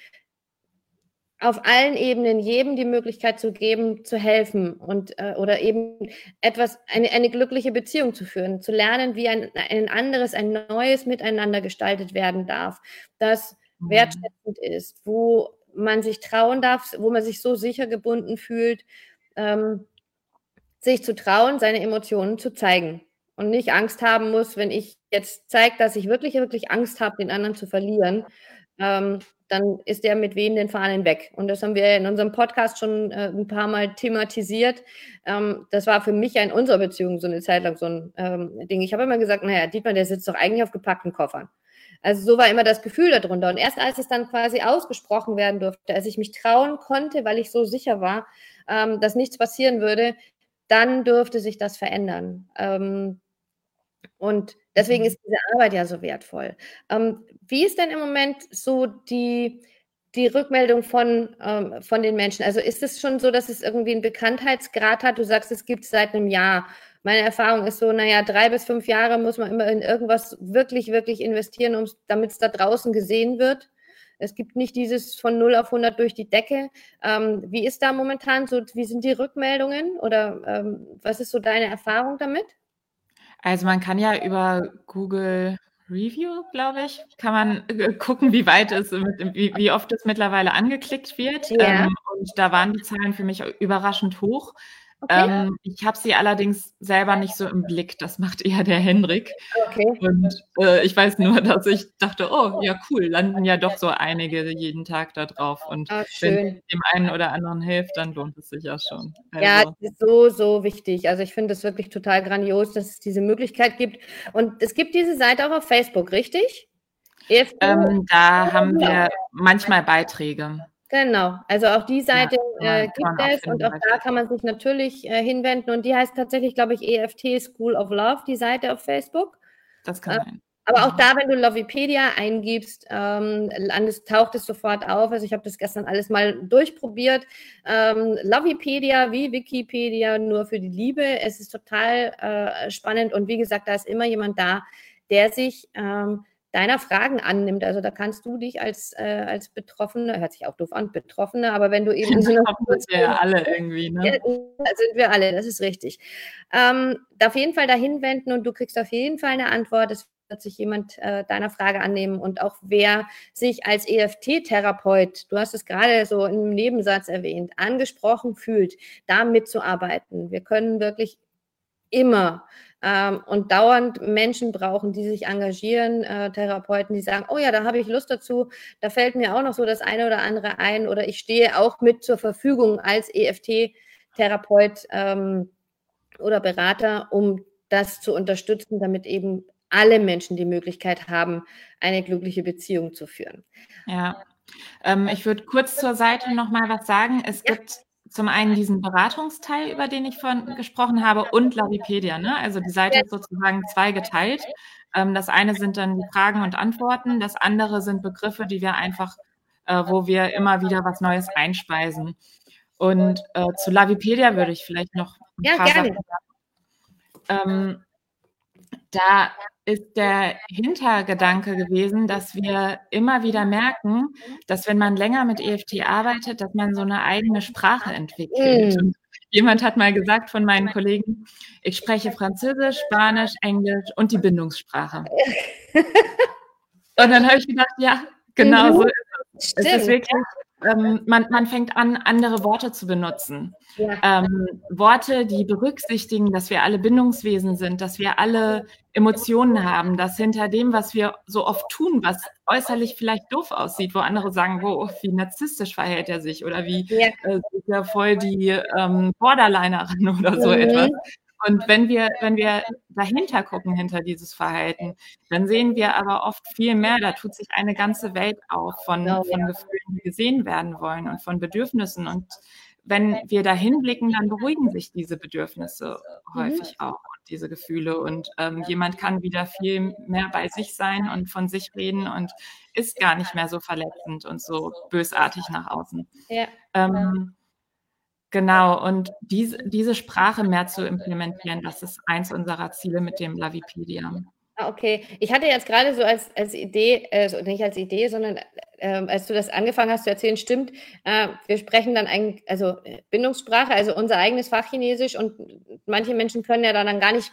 A: auf allen Ebenen jedem die Möglichkeit zu geben, zu helfen und äh, oder eben etwas, eine, eine glückliche Beziehung zu führen, zu lernen, wie ein, ein anderes, ein neues Miteinander gestaltet werden darf, das mhm. wertschätzend ist, wo man sich trauen darf, wo man sich so sicher gebunden fühlt, ähm, sich zu trauen, seine Emotionen zu zeigen und nicht Angst haben muss, wenn ich jetzt zeige, dass ich wirklich, wirklich Angst habe, den anderen zu verlieren, ähm, dann ist der mit wem den Fahnen weg. Und das haben wir in unserem Podcast schon äh, ein paar Mal thematisiert. Ähm, das war für mich ja in unserer Beziehung so eine Zeit lang so ein ähm, Ding. Ich habe immer gesagt, naja, Dietmar, der sitzt doch eigentlich auf gepackten Koffern. Also so war immer das Gefühl darunter. Und erst als es dann quasi ausgesprochen werden durfte, als ich mich trauen konnte, weil ich so sicher war, ähm, dass nichts passieren würde, dann durfte sich das verändern. Ähm, und deswegen ist diese Arbeit ja so wertvoll. Ähm, wie ist denn im Moment so die, die Rückmeldung von, ähm, von den Menschen? Also ist es schon so, dass es irgendwie einen Bekanntheitsgrad hat? Du sagst, es gibt es seit einem Jahr. Meine Erfahrung ist so, naja, drei bis fünf Jahre muss man immer in irgendwas wirklich, wirklich investieren, damit es da draußen gesehen wird. Es gibt nicht dieses von 0 auf 100 durch die Decke. Ähm, wie ist da momentan so, wie sind die Rückmeldungen oder ähm, was ist so deine Erfahrung damit?
B: Also man kann ja über Google Review, glaube ich, kann man äh, gucken, wie weit es, wie, wie oft es mittlerweile angeklickt wird. Ja. Ähm, und da waren die Zahlen für mich überraschend hoch. Okay. Ähm, ich habe sie allerdings selber nicht so im Blick. Das macht eher der Hendrik. Okay. Und äh, ich weiß nur, dass ich dachte, oh ja cool, landen ja doch so einige jeden Tag da drauf. Und oh, wenn dem einen oder anderen hilft, dann lohnt es sich ja schon.
A: Also. Ja, das ist so, so wichtig. Also ich finde es wirklich total grandios, dass es diese Möglichkeit gibt. Und es gibt diese Seite auch auf Facebook, richtig?
B: Ähm, da haben wir manchmal Beiträge.
A: Genau, also auch die Seite ja, äh, gibt es und auch da kann man sich natürlich äh, hinwenden und die heißt tatsächlich, glaube ich, EFT School of Love, die Seite auf Facebook.
B: Das kann äh, sein.
A: Aber auch da, wenn du Lovipedia eingibst, ähm, taucht es sofort auf. Also ich habe das gestern alles mal durchprobiert. Ähm, Lovipedia wie Wikipedia, nur für die Liebe. Es ist total äh, spannend und wie gesagt, da ist immer jemand da, der sich ähm, deiner Fragen annimmt. Also da kannst du dich als, äh, als Betroffene, hört sich auch doof an, Betroffene, aber wenn du eben [LAUGHS] so
B: sind wir ja alle irgendwie, ne? Ja,
A: sind wir alle, das ist richtig. Ähm, auf jeden Fall dahin wenden und du kriegst auf jeden Fall eine Antwort. Es wird sich jemand äh, deiner Frage annehmen und auch wer sich als EFT-Therapeut, du hast es gerade so im Nebensatz erwähnt, angesprochen fühlt, da mitzuarbeiten. Wir können wirklich immer ähm, und dauernd Menschen brauchen, die sich engagieren, äh, Therapeuten, die sagen, oh ja, da habe ich Lust dazu, da fällt mir auch noch so das eine oder andere ein oder ich stehe auch mit zur Verfügung als EFT-Therapeut ähm, oder Berater, um das zu unterstützen, damit eben alle Menschen die Möglichkeit haben, eine glückliche Beziehung zu führen.
B: Ja, ähm, ich würde kurz zur Seite noch mal was sagen. Es ja. gibt zum einen diesen Beratungsteil, über den ich vorhin gesprochen habe, und Lavipedia. Ne? Also die Seite ist sozusagen zweigeteilt. Ähm, das eine sind dann die Fragen und Antworten, das andere sind Begriffe, die wir einfach, äh, wo wir immer wieder was Neues einspeisen. Und äh, zu Lavipedia würde ich vielleicht noch ein ja, paar gerne. Sachen sagen. Ähm, da ist der Hintergedanke gewesen, dass wir immer wieder merken, dass wenn man länger mit EFT arbeitet, dass man so eine eigene Sprache entwickelt. Mm. Jemand hat mal gesagt von meinen Kollegen, ich spreche Französisch, Spanisch, Englisch und die Bindungssprache. [LAUGHS] und dann habe ich gedacht, ja, genau mhm. so ist es. Stimmt. Es ist wirklich ähm, man, man fängt an, andere Worte zu benutzen. Ja. Ähm, Worte, die berücksichtigen, dass wir alle Bindungswesen sind, dass wir alle Emotionen haben, dass hinter dem, was wir so oft tun, was äußerlich vielleicht doof aussieht, wo andere sagen, wo, wie narzisstisch verhält er sich oder wie ja. äh, ist er voll die ähm, Borderlinerin oder so mhm. etwas. Und wenn wir, wenn wir dahinter gucken, hinter dieses Verhalten, dann sehen wir aber oft viel mehr. Da tut sich eine ganze Welt auf von, genau, von Gefühlen, die gesehen werden wollen und von Bedürfnissen. Und wenn wir dahin blicken, dann beruhigen sich diese Bedürfnisse mhm. häufig auch und diese Gefühle. Und ähm, jemand kann wieder viel mehr bei sich sein und von sich reden und ist gar nicht mehr so verletzend und so bösartig nach außen. Ja. Ähm, Genau, und diese, diese Sprache mehr zu implementieren, das ist eins unserer Ziele mit dem Lavipedia.
A: Ah, okay. Ich hatte jetzt gerade so als, als Idee, äh, nicht als Idee, sondern äh, als du das angefangen hast zu erzählen, stimmt, äh, wir sprechen dann eigentlich, also äh, Bindungssprache, also unser eigenes Fachchinesisch und manche Menschen können ja dann, dann gar nicht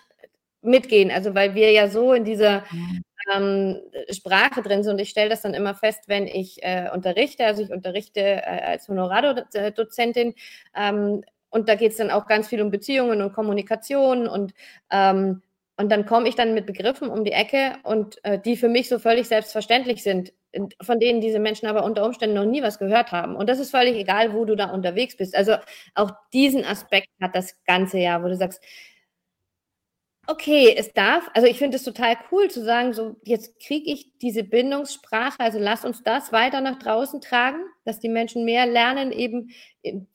A: mitgehen, also weil wir ja so in dieser mhm ähm, Sprache drin sind. Und ich stelle das dann immer fest, wenn ich äh, unterrichte. Also ich unterrichte äh, als Honorardozentin. Ähm, und da geht es dann auch ganz viel um Beziehungen und Kommunikation und ähm, und dann komme ich dann mit Begriffen um die Ecke und äh, die für mich so völlig selbstverständlich sind, von denen diese Menschen aber unter Umständen noch nie was gehört haben. Und das ist völlig egal, wo du da unterwegs bist. Also auch diesen Aspekt hat das ganze Jahr, wo du sagst, okay, es darf, also ich finde es total cool zu sagen, so jetzt kriege ich diese Bindungssprache, also lass uns das weiter nach draußen tragen, dass die Menschen mehr lernen, eben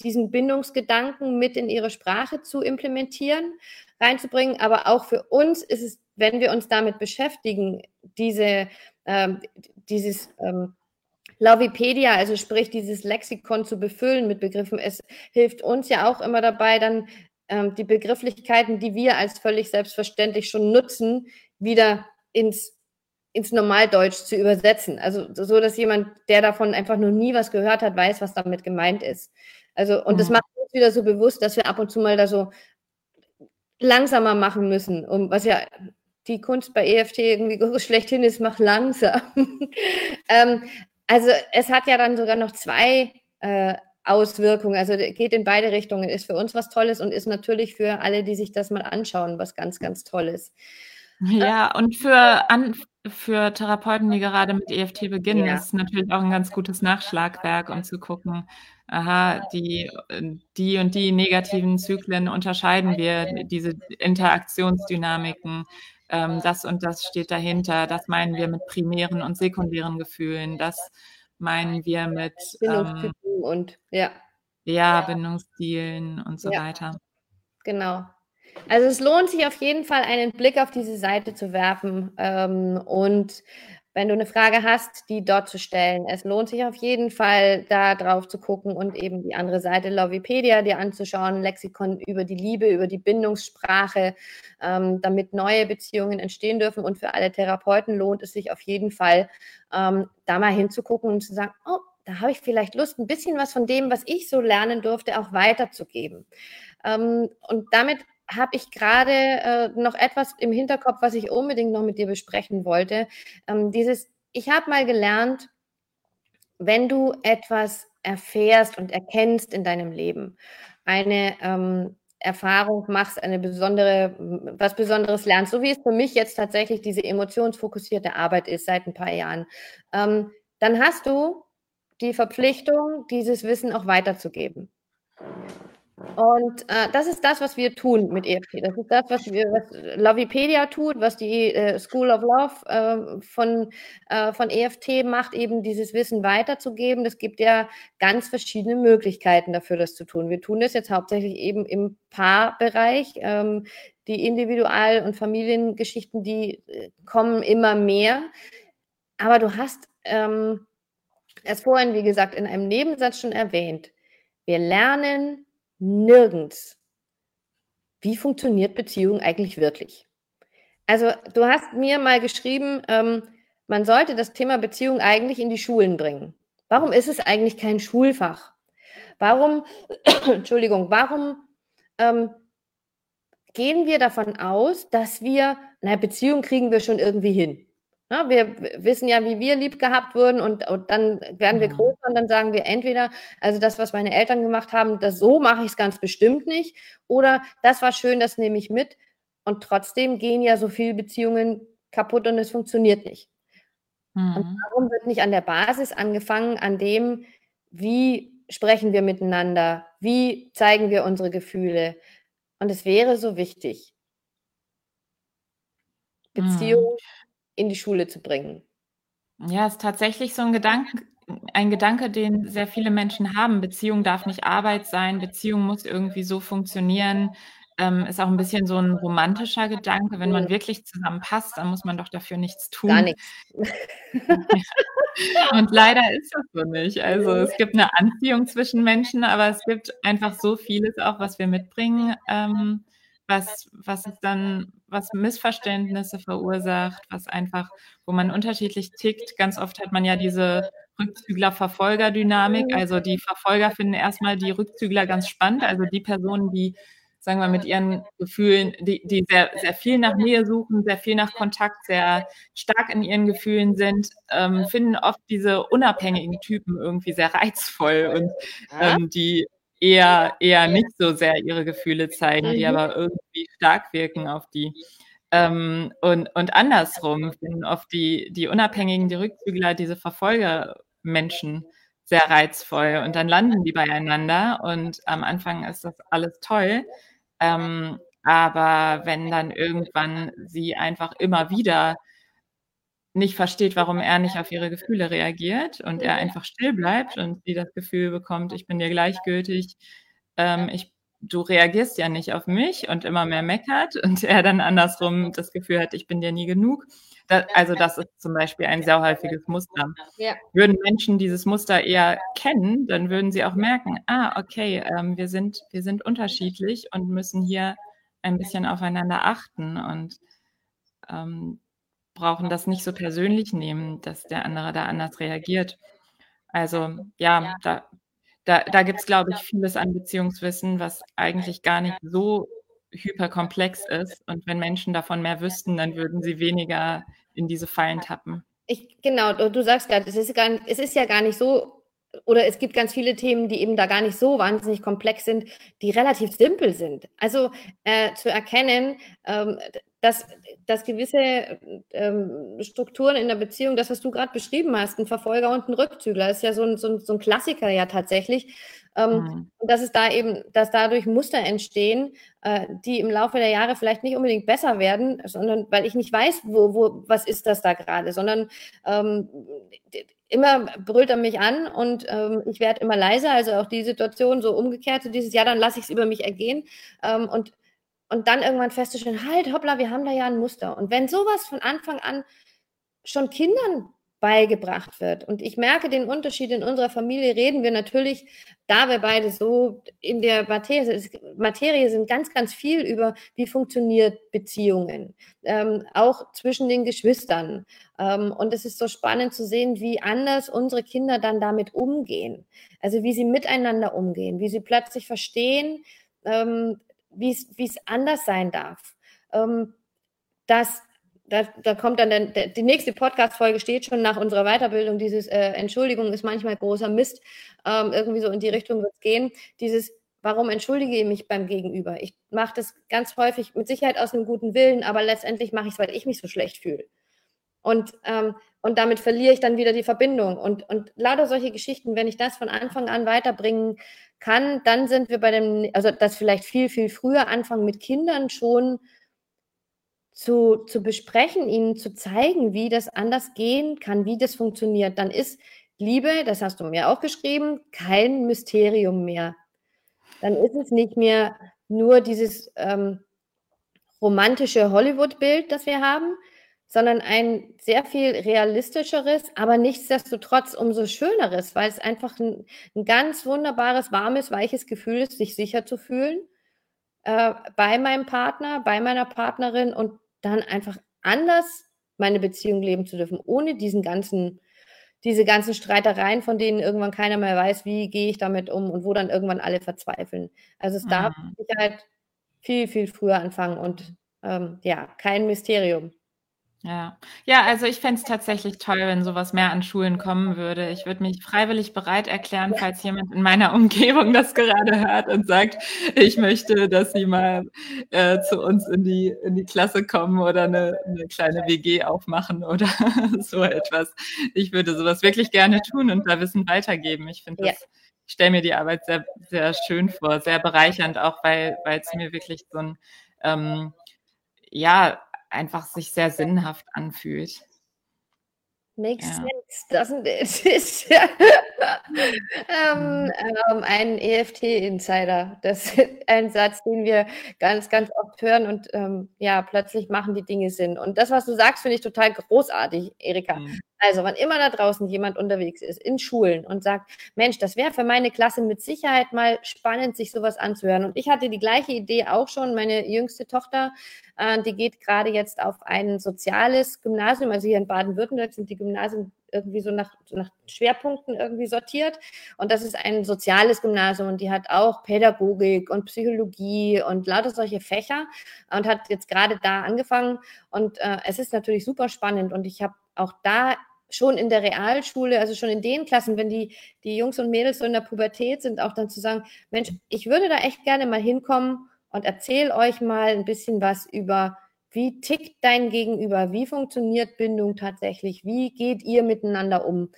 A: diesen Bindungsgedanken mit in ihre Sprache zu implementieren, reinzubringen. Aber auch für uns ist es, wenn wir uns damit beschäftigen, diese, ähm, dieses ähm, Lovipedia, also sprich dieses Lexikon zu befüllen mit Begriffen, es hilft uns ja auch immer dabei, dann ähm, die Begrifflichkeiten, die wir als völlig selbstverständlich schon nutzen, wieder ins, ins Normaldeutsch zu übersetzen. Also so, dass jemand, der davon einfach noch nie was gehört hat, weiß, was damit gemeint ist. Also, und mhm. das macht uns wieder so bewusst, dass wir ab und zu mal da so langsamer machen müssen, um was ja die Kunst bei EFT irgendwie so [LAUGHS] schlechthin ist, mach langsam. [LAUGHS] ähm, also es hat ja dann sogar noch zwei äh, Auswirkungen. Also geht in beide Richtungen, ist für uns was Tolles und ist natürlich für alle, die sich das mal anschauen, was ganz, ganz Tolles.
B: Ja, und für, an, für Therapeuten, die gerade mit EFT beginnen, ja. ist natürlich auch ein ganz gutes Nachschlagwerk, um zu gucken, aha, die, die und die negativen Zyklen unterscheiden wir, diese Interaktionsdynamiken, ähm, das und das steht dahinter, das meinen wir mit primären und sekundären Gefühlen, das meinen wir mit
A: ähm, und ja.
B: Ja, Bindungsstilen und so ja. weiter.
A: Genau. Also es lohnt sich auf jeden Fall, einen Blick auf diese Seite zu werfen ähm, und wenn du eine Frage hast, die dort zu stellen. Es lohnt sich auf jeden Fall, da drauf zu gucken und eben die andere Seite Lovipedia dir anzuschauen, Lexikon über die Liebe, über die Bindungssprache, ähm, damit neue Beziehungen entstehen dürfen. Und für alle Therapeuten lohnt es sich auf jeden Fall, ähm, da mal hinzugucken und zu sagen, oh, da habe ich vielleicht Lust, ein bisschen was von dem, was ich so lernen durfte, auch weiterzugeben. Ähm, und damit habe ich gerade äh, noch etwas im Hinterkopf, was ich unbedingt noch mit dir besprechen wollte. Ähm, dieses, ich habe mal gelernt, wenn du etwas erfährst und erkennst in deinem Leben, eine ähm, Erfahrung machst, eine besondere, was Besonderes lernst, so wie es für mich jetzt tatsächlich diese emotionsfokussierte Arbeit ist seit ein paar Jahren, ähm, dann hast du die Verpflichtung, dieses Wissen auch weiterzugeben. Und äh, das ist das, was wir tun mit EFT. Das ist das, was wir, was Lovipedia tut, was die äh, School of Love äh, von, äh, von EFT macht, eben dieses Wissen weiterzugeben. Es gibt ja ganz verschiedene Möglichkeiten dafür, das zu tun. Wir tun das jetzt hauptsächlich eben im Paarbereich. Ähm, die Individual- und Familiengeschichten, die äh, kommen immer mehr. Aber du hast ähm, es vorhin, wie gesagt, in einem Nebensatz schon erwähnt. Wir lernen nirgends, wie funktioniert Beziehung eigentlich wirklich. Also du hast mir mal geschrieben, ähm, man sollte das Thema Beziehung eigentlich in die Schulen bringen. Warum ist es eigentlich kein Schulfach? Warum, [CLEARS THROAT] Entschuldigung, warum ähm, gehen wir davon aus, dass wir, na, Beziehung kriegen wir schon irgendwie hin? Ja, wir wissen ja, wie wir lieb gehabt wurden und, und dann werden wir größer und dann sagen wir entweder, also das, was meine Eltern gemacht haben, das so mache ich es ganz bestimmt nicht oder das war schön, das nehme ich mit und trotzdem gehen ja so viele Beziehungen kaputt und es funktioniert nicht. Mhm. Und warum wird nicht an der Basis angefangen, an dem, wie sprechen wir miteinander, wie zeigen wir unsere Gefühle und es wäre so wichtig, Beziehung mhm in die Schule zu bringen.
B: Ja, ist tatsächlich so ein Gedanke, ein Gedanke, den sehr viele Menschen haben. Beziehung darf nicht Arbeit sein, Beziehung muss irgendwie so funktionieren. Ähm, ist auch ein bisschen so ein romantischer Gedanke. Wenn man wirklich zusammenpasst, dann muss man doch dafür nichts tun. Gar nichts. [LAUGHS] Und leider ist das so nicht. Also es gibt eine Anziehung zwischen Menschen, aber es gibt einfach so vieles auch, was wir mitbringen, ähm, was, was es dann, was Missverständnisse verursacht, was einfach, wo man unterschiedlich tickt. Ganz oft hat man ja diese Rückzügler-Verfolger-Dynamik. Also die Verfolger finden erstmal die Rückzügler ganz spannend, also die Personen, die sagen wir, mit ihren Gefühlen, die, die sehr, sehr viel nach Nähe suchen, sehr viel nach Kontakt, sehr stark in ihren Gefühlen sind, ähm, finden oft diese unabhängigen Typen irgendwie sehr reizvoll und ähm, die eher, eher nicht so sehr ihre Gefühle zeigen, die mhm. aber irgendwie stark wirken auf die. Ähm, und, und andersrum finden oft die, die Unabhängigen, die Rückzügler, diese Verfolgermenschen sehr reizvoll. Und dann landen die beieinander und am Anfang ist das alles toll. Ähm, aber wenn dann irgendwann sie einfach immer wieder nicht versteht, warum er nicht auf ihre Gefühle reagiert und er einfach still bleibt und sie das Gefühl bekommt, ich bin dir gleichgültig, ähm, ich, du reagierst ja nicht auf mich und immer mehr meckert und er dann andersrum das Gefühl hat, ich bin dir nie genug. Das, also das ist zum Beispiel ein sehr häufiges Muster. Würden Menschen dieses Muster eher kennen, dann würden sie auch merken, ah, okay, ähm, wir, sind, wir sind unterschiedlich und müssen hier ein bisschen aufeinander achten und ähm, brauchen das nicht so persönlich nehmen, dass der andere da anders reagiert. Also ja, da, da, da gibt es, glaube ich, vieles an Beziehungswissen, was eigentlich gar nicht so hyperkomplex ist. Und wenn Menschen davon mehr wüssten, dann würden sie weniger in diese Fallen tappen.
A: Ich, genau, du sagst gerade, es ist, es ist ja gar nicht so, oder es gibt ganz viele Themen, die eben da gar nicht so wahnsinnig komplex sind, die relativ simpel sind. Also äh, zu erkennen, ähm, dass, dass gewisse ähm, Strukturen in der Beziehung, das, was du gerade beschrieben hast, ein Verfolger und ein Rückzügler, ist ja so ein, so ein, so ein Klassiker ja tatsächlich. Ähm, mhm. Dass es da eben, dass dadurch Muster entstehen, äh, die im Laufe der Jahre vielleicht nicht unbedingt besser werden, sondern weil ich nicht weiß, wo, wo, was ist das da gerade, sondern ähm, immer brüllt er mich an und ähm, ich werde immer leiser. Also auch die Situation so umgekehrt, so dieses, ja, dann lasse ich es über mich ergehen. Ähm, und und dann irgendwann festzustellen, halt, hoppla, wir haben da ja ein Muster. Und wenn sowas von Anfang an schon Kindern beigebracht wird. Und ich merke den Unterschied in unserer Familie, reden wir natürlich, da wir beide so in der Materie, Materie sind, ganz, ganz viel über, wie funktioniert Beziehungen, ähm, auch zwischen den Geschwistern. Ähm, und es ist so spannend zu sehen, wie anders unsere Kinder dann damit umgehen. Also wie sie miteinander umgehen, wie sie plötzlich verstehen, ähm, wie es anders sein darf. Ähm, das, da, da kommt dann der, der, die nächste Podcast-Folge steht schon nach unserer Weiterbildung. Dieses äh, Entschuldigung ist manchmal großer Mist. Ähm, irgendwie so in die Richtung wird es gehen. Dieses Warum entschuldige ich mich beim Gegenüber? Ich mache das ganz häufig mit Sicherheit aus einem guten Willen, aber letztendlich mache ich es, weil ich mich so schlecht fühle. Und, ähm, und damit verliere ich dann wieder die Verbindung. Und, und lauter solche Geschichten, wenn ich das von Anfang an weiterbringen kann, dann sind wir bei dem, also das vielleicht viel, viel früher anfangen mit Kindern schon zu, zu besprechen, ihnen zu zeigen, wie das anders gehen kann, wie das funktioniert, dann ist Liebe, das hast du mir auch geschrieben, kein Mysterium mehr. Dann ist es nicht mehr nur dieses ähm, romantische Hollywood-Bild, das wir haben, sondern ein sehr viel realistischeres, aber nichtsdestotrotz umso schöneres, weil es einfach ein, ein ganz wunderbares, warmes, weiches Gefühl ist, sich sicher zu fühlen äh, bei meinem Partner, bei meiner Partnerin und dann einfach anders meine Beziehung leben zu dürfen, ohne diesen ganzen, diese ganzen Streitereien, von denen irgendwann keiner mehr weiß, wie gehe ich damit um und wo dann irgendwann alle verzweifeln. Also es mhm. darf Sicherheit viel, viel früher anfangen und ähm, ja, kein Mysterium.
B: Ja, ja, also ich fände es tatsächlich toll, wenn sowas mehr an Schulen kommen würde. Ich würde mich freiwillig bereit erklären, falls jemand in meiner [LAUGHS] Umgebung das gerade hört und sagt, ich möchte, dass Sie mal äh, zu uns in die, in die Klasse kommen oder eine, eine kleine WG aufmachen [LAUGHS] oder so etwas. Ich würde sowas wirklich gerne tun und da Wissen weitergeben. Ich finde das, ich stelle mir die Arbeit sehr, sehr schön vor, sehr bereichernd, auch weil es mir wirklich so ein ähm, ja, einfach sich sehr sinnhaft anfühlt.
A: Makes ja. sense, doesn't it? [LAUGHS] ist ja ähm, mhm. ähm, ein EFT-Insider. Das ist ein Satz, den wir ganz, ganz oft hören und ähm, ja, plötzlich machen die Dinge Sinn. Und das, was du sagst, finde ich total großartig, Erika. Mhm. Also, wann immer da draußen jemand unterwegs ist, in Schulen und sagt, Mensch, das wäre für meine Klasse mit Sicherheit mal spannend, sich sowas anzuhören. Und ich hatte die gleiche Idee auch schon. Meine jüngste Tochter, äh, die geht gerade jetzt auf ein soziales Gymnasium. Also hier in Baden-Württemberg sind die Gymnasien irgendwie so nach, nach Schwerpunkten irgendwie sortiert. Und das ist ein soziales Gymnasium und die hat auch Pädagogik und Psychologie und lauter solche Fächer und hat jetzt gerade da angefangen. Und äh, es ist natürlich super spannend und ich habe auch da schon in der Realschule, also schon in den Klassen, wenn die, die Jungs und Mädels so in der Pubertät sind, auch dann zu sagen, Mensch, ich würde da echt gerne mal hinkommen und erzähl euch mal ein bisschen was über, wie tickt dein Gegenüber, wie funktioniert Bindung tatsächlich, wie geht ihr miteinander um.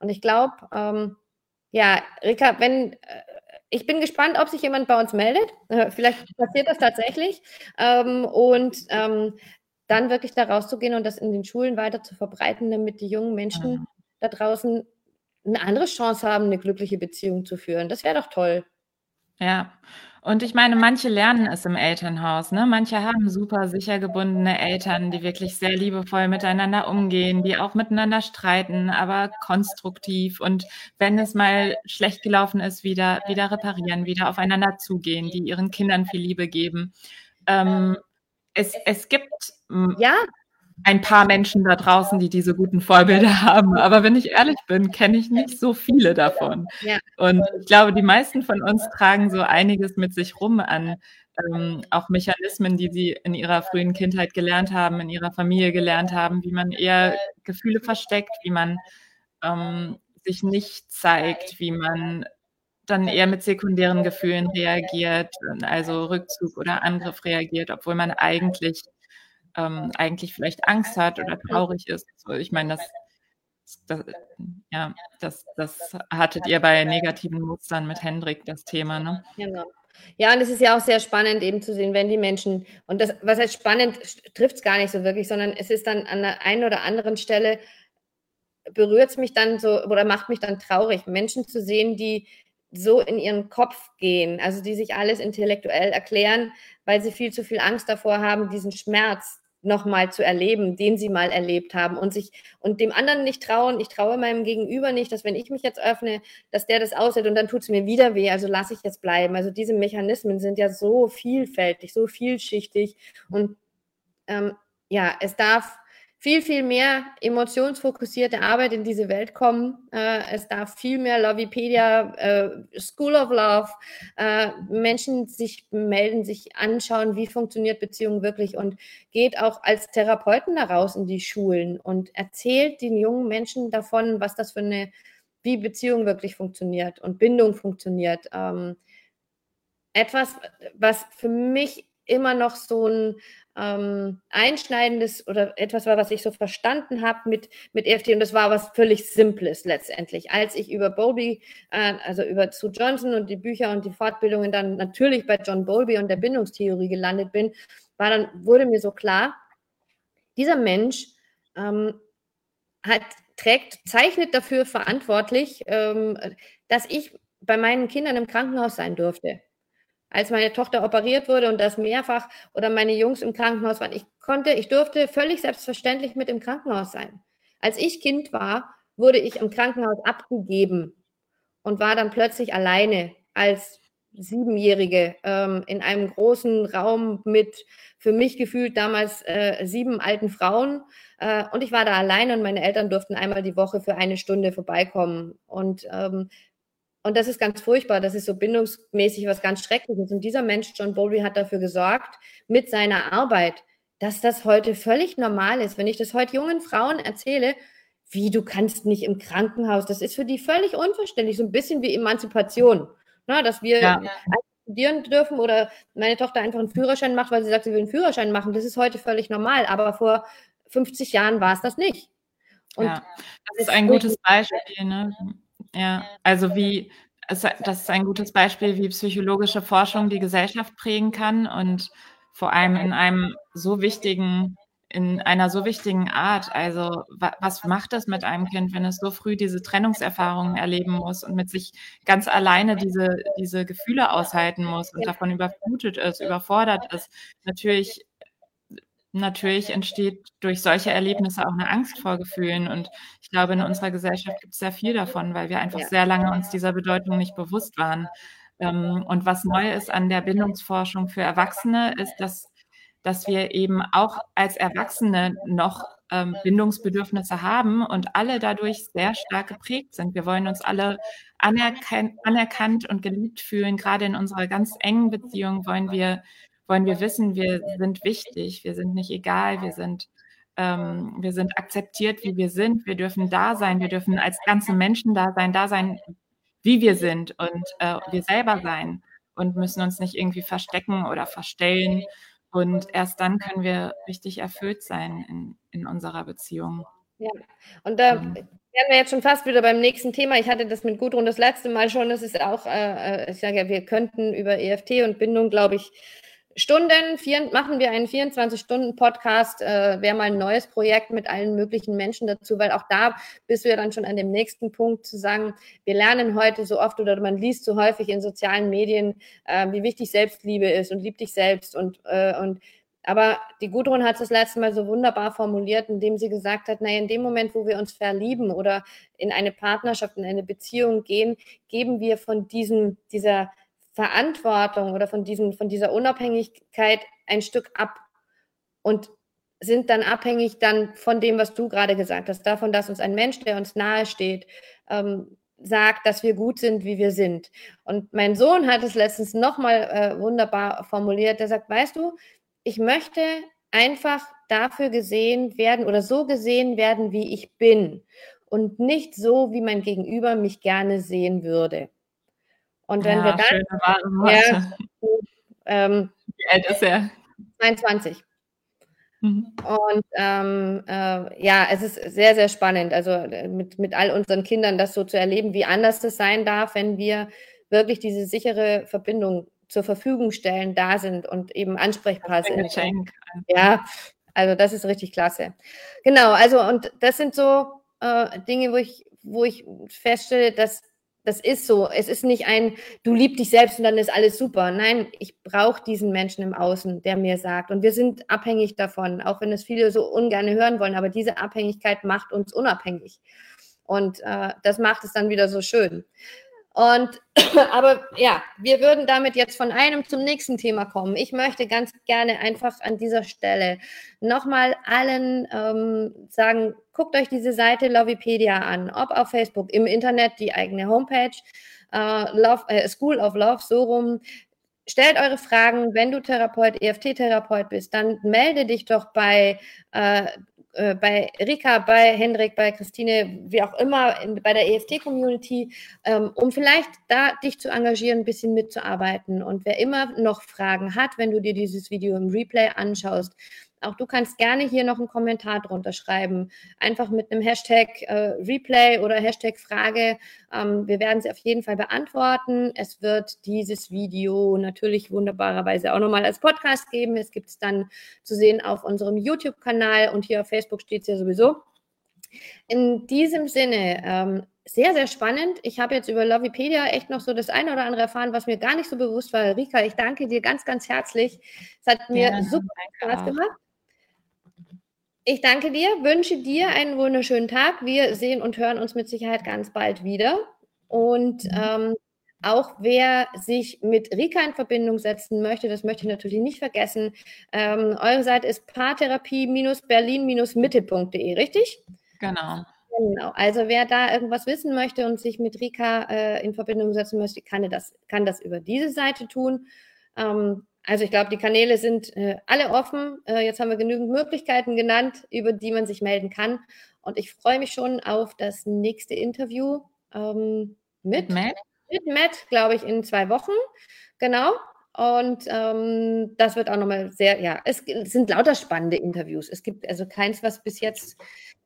A: Und ich glaube, ähm, ja, Rika, wenn, äh, ich bin gespannt, ob sich jemand bei uns meldet. Äh, vielleicht passiert das tatsächlich. Ähm, und ähm, dann wirklich da rauszugehen und das in den Schulen weiter zu verbreiten, damit die jungen Menschen mhm. da draußen eine andere Chance haben, eine glückliche Beziehung zu führen. Das wäre doch toll.
B: Ja. Und ich meine, manche lernen es im Elternhaus, ne? Manche haben super sicher gebundene Eltern, die wirklich sehr liebevoll miteinander umgehen, die auch miteinander streiten, aber konstruktiv und wenn es mal schlecht gelaufen ist, wieder, wieder reparieren, wieder aufeinander zugehen, die ihren Kindern viel Liebe geben. Ähm, es, es gibt ja. ein paar Menschen da draußen, die diese guten Vorbilder [LAUGHS] haben. Aber wenn ich ehrlich bin, kenne ich nicht so viele davon. Ja. Und ich glaube, die meisten von uns tragen so einiges mit sich rum an ähm, auch Mechanismen, die sie in ihrer frühen Kindheit gelernt haben, in ihrer Familie gelernt haben, wie man eher Gefühle versteckt, wie man ähm, sich nicht zeigt, wie man dann eher mit sekundären Gefühlen reagiert, also Rückzug oder Angriff reagiert, obwohl man eigentlich, ähm, eigentlich vielleicht Angst hat oder traurig ist. So, ich meine, das, das, ja, das, das hattet ihr bei negativen Mustern mit Hendrik, das Thema, ne?
A: Genau. Ja, und es ist ja auch sehr spannend eben zu sehen, wenn die Menschen, und das, was heißt spannend, trifft es gar nicht so wirklich, sondern es ist dann an der einen oder anderen Stelle, berührt es mich dann so oder macht mich dann traurig, Menschen zu sehen, die so in ihren Kopf gehen, also die sich alles intellektuell erklären, weil sie viel zu viel Angst davor haben, diesen Schmerz nochmal zu erleben, den sie mal erlebt haben und sich und dem anderen nicht trauen. Ich traue meinem Gegenüber nicht, dass wenn ich mich jetzt öffne, dass der das aushält und dann tut es mir wieder weh. Also lasse ich jetzt bleiben. Also diese Mechanismen sind ja so vielfältig, so vielschichtig und ähm, ja, es darf viel, viel mehr emotionsfokussierte Arbeit in diese Welt kommen. Äh, es darf viel mehr Lovipedia, äh, School of Love, äh, Menschen sich melden, sich anschauen, wie funktioniert Beziehung wirklich und geht auch als Therapeuten daraus in die Schulen und erzählt den jungen Menschen davon, was das für eine, wie Beziehung wirklich funktioniert und Bindung funktioniert. Ähm, etwas, was für mich immer noch so ein ähm, einschneidendes oder etwas war, was ich so verstanden habe mit, mit EFT und das war was völlig Simples letztendlich. Als ich über Bowlby, äh, also über Sue Johnson und die Bücher und die Fortbildungen dann natürlich bei John Bowlby und der Bindungstheorie gelandet bin, war dann, wurde mir so klar, dieser Mensch ähm, hat, trägt, zeichnet dafür verantwortlich, ähm, dass ich bei meinen Kindern im Krankenhaus sein durfte als meine Tochter operiert wurde und das mehrfach oder meine Jungs im Krankenhaus waren. Ich konnte, ich durfte völlig selbstverständlich mit im Krankenhaus sein. Als ich Kind war, wurde ich im Krankenhaus abgegeben und war dann plötzlich alleine als Siebenjährige ähm, in einem großen Raum mit für mich gefühlt damals äh, sieben alten Frauen. Äh, und ich war da alleine und meine Eltern durften einmal die Woche für eine Stunde vorbeikommen. Und, ähm, und das ist ganz furchtbar. Das ist so bindungsmäßig was ganz Schreckliches. Und dieser Mensch, John Bowlby, hat dafür gesorgt, mit seiner Arbeit, dass das heute völlig normal ist. Wenn ich das heute jungen Frauen erzähle, wie du kannst nicht im Krankenhaus, das ist für die völlig unverständlich, so ein bisschen wie Emanzipation ne, dass wir ja. studieren dürfen oder meine Tochter einfach einen Führerschein macht, weil sie sagt, sie will einen Führerschein machen. Das ist heute völlig normal, aber vor 50 Jahren war es das nicht.
B: Und ja, das ist ein gutes Beispiel. Ne? Ja, also wie, das ist ein gutes Beispiel, wie psychologische Forschung die Gesellschaft prägen kann und vor allem in einem so wichtigen in einer so wichtigen Art. Also wa was macht das mit einem Kind, wenn es so früh diese Trennungserfahrungen erleben muss und mit sich ganz alleine diese, diese Gefühle aushalten muss und davon überflutet ist, überfordert ist? Natürlich, natürlich entsteht durch solche Erlebnisse auch eine Angst vor Gefühlen. Und ich glaube, in unserer Gesellschaft gibt es sehr viel davon, weil wir einfach sehr lange uns dieser Bedeutung nicht bewusst waren. Ähm, und was neu ist an der Bindungsforschung für Erwachsene, ist, dass dass wir eben auch als Erwachsene noch ähm, Bindungsbedürfnisse haben und alle dadurch sehr stark geprägt sind. Wir wollen uns alle anerkan anerkannt und geliebt fühlen. Gerade in unserer ganz engen Beziehung wollen wir, wollen wir wissen, wir sind wichtig, wir sind nicht egal, wir sind, ähm, wir sind akzeptiert, wie wir sind. Wir dürfen da sein, wir dürfen als ganze Menschen da sein, da sein, wie wir sind und äh, wir selber sein und müssen uns nicht irgendwie verstecken oder verstellen und erst dann können wir richtig erfüllt sein in, in unserer Beziehung.
A: Ja, und da ähm. wären wir jetzt schon fast wieder beim nächsten Thema. Ich hatte das mit Gudrun das letzte Mal schon. Das ist auch, äh, äh ich sage ja, wir könnten über EFT und Bindung, glaube ich, Stunden, vier, machen wir einen 24-Stunden-Podcast, äh, wäre mal ein neues Projekt mit allen möglichen Menschen dazu, weil auch da bist du ja dann schon an dem nächsten Punkt zu sagen, wir lernen heute so oft oder man liest so häufig in sozialen Medien, äh, wie wichtig Selbstliebe ist und lieb dich selbst und, äh, und aber die Gudrun hat es das letzte Mal so wunderbar formuliert, indem sie gesagt hat, naja, in dem Moment, wo wir uns verlieben oder in eine Partnerschaft, in eine Beziehung gehen, geben wir von diesem, dieser Verantwortung oder von, diesem, von dieser Unabhängigkeit ein Stück ab und sind dann abhängig dann von dem, was du gerade gesagt hast, davon, dass uns ein Mensch, der uns nahe steht, ähm, sagt, dass wir gut sind, wie wir sind. Und mein Sohn hat es letztens nochmal äh, wunderbar formuliert. Der sagt, weißt du, ich möchte einfach dafür gesehen werden oder so gesehen werden, wie ich bin und nicht so, wie mein Gegenüber mich gerne sehen würde. Und wenn ja, wir dann. Ja, ähm, Wie alt ist er? 22. Mhm. Und ähm, äh, ja, es ist sehr, sehr spannend, also äh, mit, mit all unseren Kindern das so zu erleben, wie anders das sein darf, wenn wir wirklich diese sichere Verbindung zur Verfügung stellen, da sind und eben ansprechbar sind. Ja, also das ist richtig klasse. Genau, also und das sind so äh, Dinge, wo ich, wo ich feststelle, dass das ist so. Es ist nicht ein, du liebst dich selbst und dann ist alles super. Nein, ich brauche diesen Menschen im Außen, der mir sagt. Und wir sind abhängig davon, auch wenn es viele so ungern hören wollen. Aber diese Abhängigkeit macht uns unabhängig. Und äh, das macht es dann wieder so schön. Und [CLEARS THROAT] aber ja, wir würden damit jetzt von einem zum nächsten Thema kommen. Ich möchte ganz gerne einfach an dieser Stelle nochmal allen ähm, sagen, guckt euch diese Seite Lovipedia an, ob auf Facebook, im Internet die eigene Homepage, äh, Love, äh, School of Love, so rum. Stellt eure Fragen, wenn du Therapeut, EFT-Therapeut bist, dann melde dich doch bei äh, äh, bei Rika, bei Hendrik, bei Christine, wie auch immer, in, bei der EFT-Community, ähm, um vielleicht da dich zu engagieren, ein bisschen mitzuarbeiten. Und wer immer noch Fragen hat, wenn du dir dieses Video im Replay anschaust, auch du kannst gerne hier noch einen Kommentar drunter schreiben. Einfach mit einem Hashtag äh, Replay oder Hashtag Frage. Ähm, wir werden sie auf jeden Fall beantworten. Es wird dieses Video natürlich wunderbarerweise auch nochmal als Podcast geben. Es gibt es dann zu sehen auf unserem YouTube-Kanal und hier auf Facebook steht es ja sowieso. In diesem Sinne, ähm, sehr, sehr spannend. Ich habe jetzt über Lovipedia echt noch so das eine oder andere erfahren, was mir gar nicht so bewusst war. Rika, ich danke dir ganz, ganz herzlich. Es hat mir ja, super Spaß gemacht. Ich danke dir, wünsche dir einen wunderschönen Tag. Wir sehen und hören uns mit Sicherheit ganz bald wieder. Und mhm. ähm, auch wer sich mit Rika in Verbindung setzen möchte, das möchte ich natürlich nicht vergessen. Ähm, eure Seite ist paartherapie-berlin-mitte.de, richtig?
B: Genau.
A: Genau. Also wer da irgendwas wissen möchte und sich mit Rika äh, in Verbindung setzen möchte, kann das, kann das über diese Seite tun. Ähm, also ich glaube, die Kanäle sind äh, alle offen. Äh, jetzt haben wir genügend Möglichkeiten genannt, über die man sich melden kann. Und ich freue mich schon auf das nächste Interview ähm, mit, Matt, mit Matt glaube ich, in zwei Wochen. Genau. Und ähm, das wird auch nochmal sehr, ja, es, es, sind lauter spannende Interviews. Es gibt also keins, was bis jetzt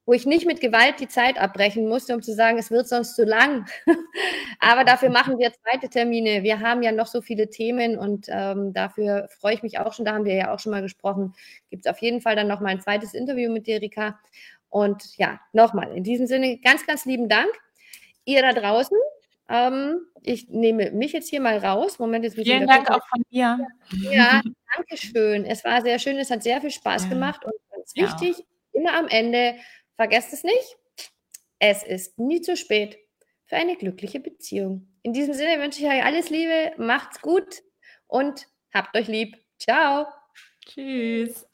A: wo ich nicht mit Gewalt die Zeit abbrechen musste, um zu sagen, es wird sonst zu lang. [LAUGHS] Aber dafür machen wir zweite Termine. Wir haben ja noch so viele Themen und ähm, dafür freue ich mich auch schon. Da haben wir ja auch schon mal gesprochen. Gibt es auf jeden Fall dann noch mal ein zweites Interview mit dir, Rika. Und ja, nochmal in diesem Sinne ganz, ganz lieben Dank. Ihr da draußen. Ähm, ich nehme mich jetzt hier mal raus. Moment, jetzt
B: Vielen Dank auch von mir.
A: Ja, danke schön. Es war sehr schön. Es hat sehr viel Spaß ja. gemacht und ganz ja. wichtig, immer am Ende Vergesst es nicht, es ist nie zu spät für eine glückliche Beziehung. In diesem Sinne wünsche ich euch alles Liebe, macht's gut und habt euch lieb. Ciao.
B: Tschüss.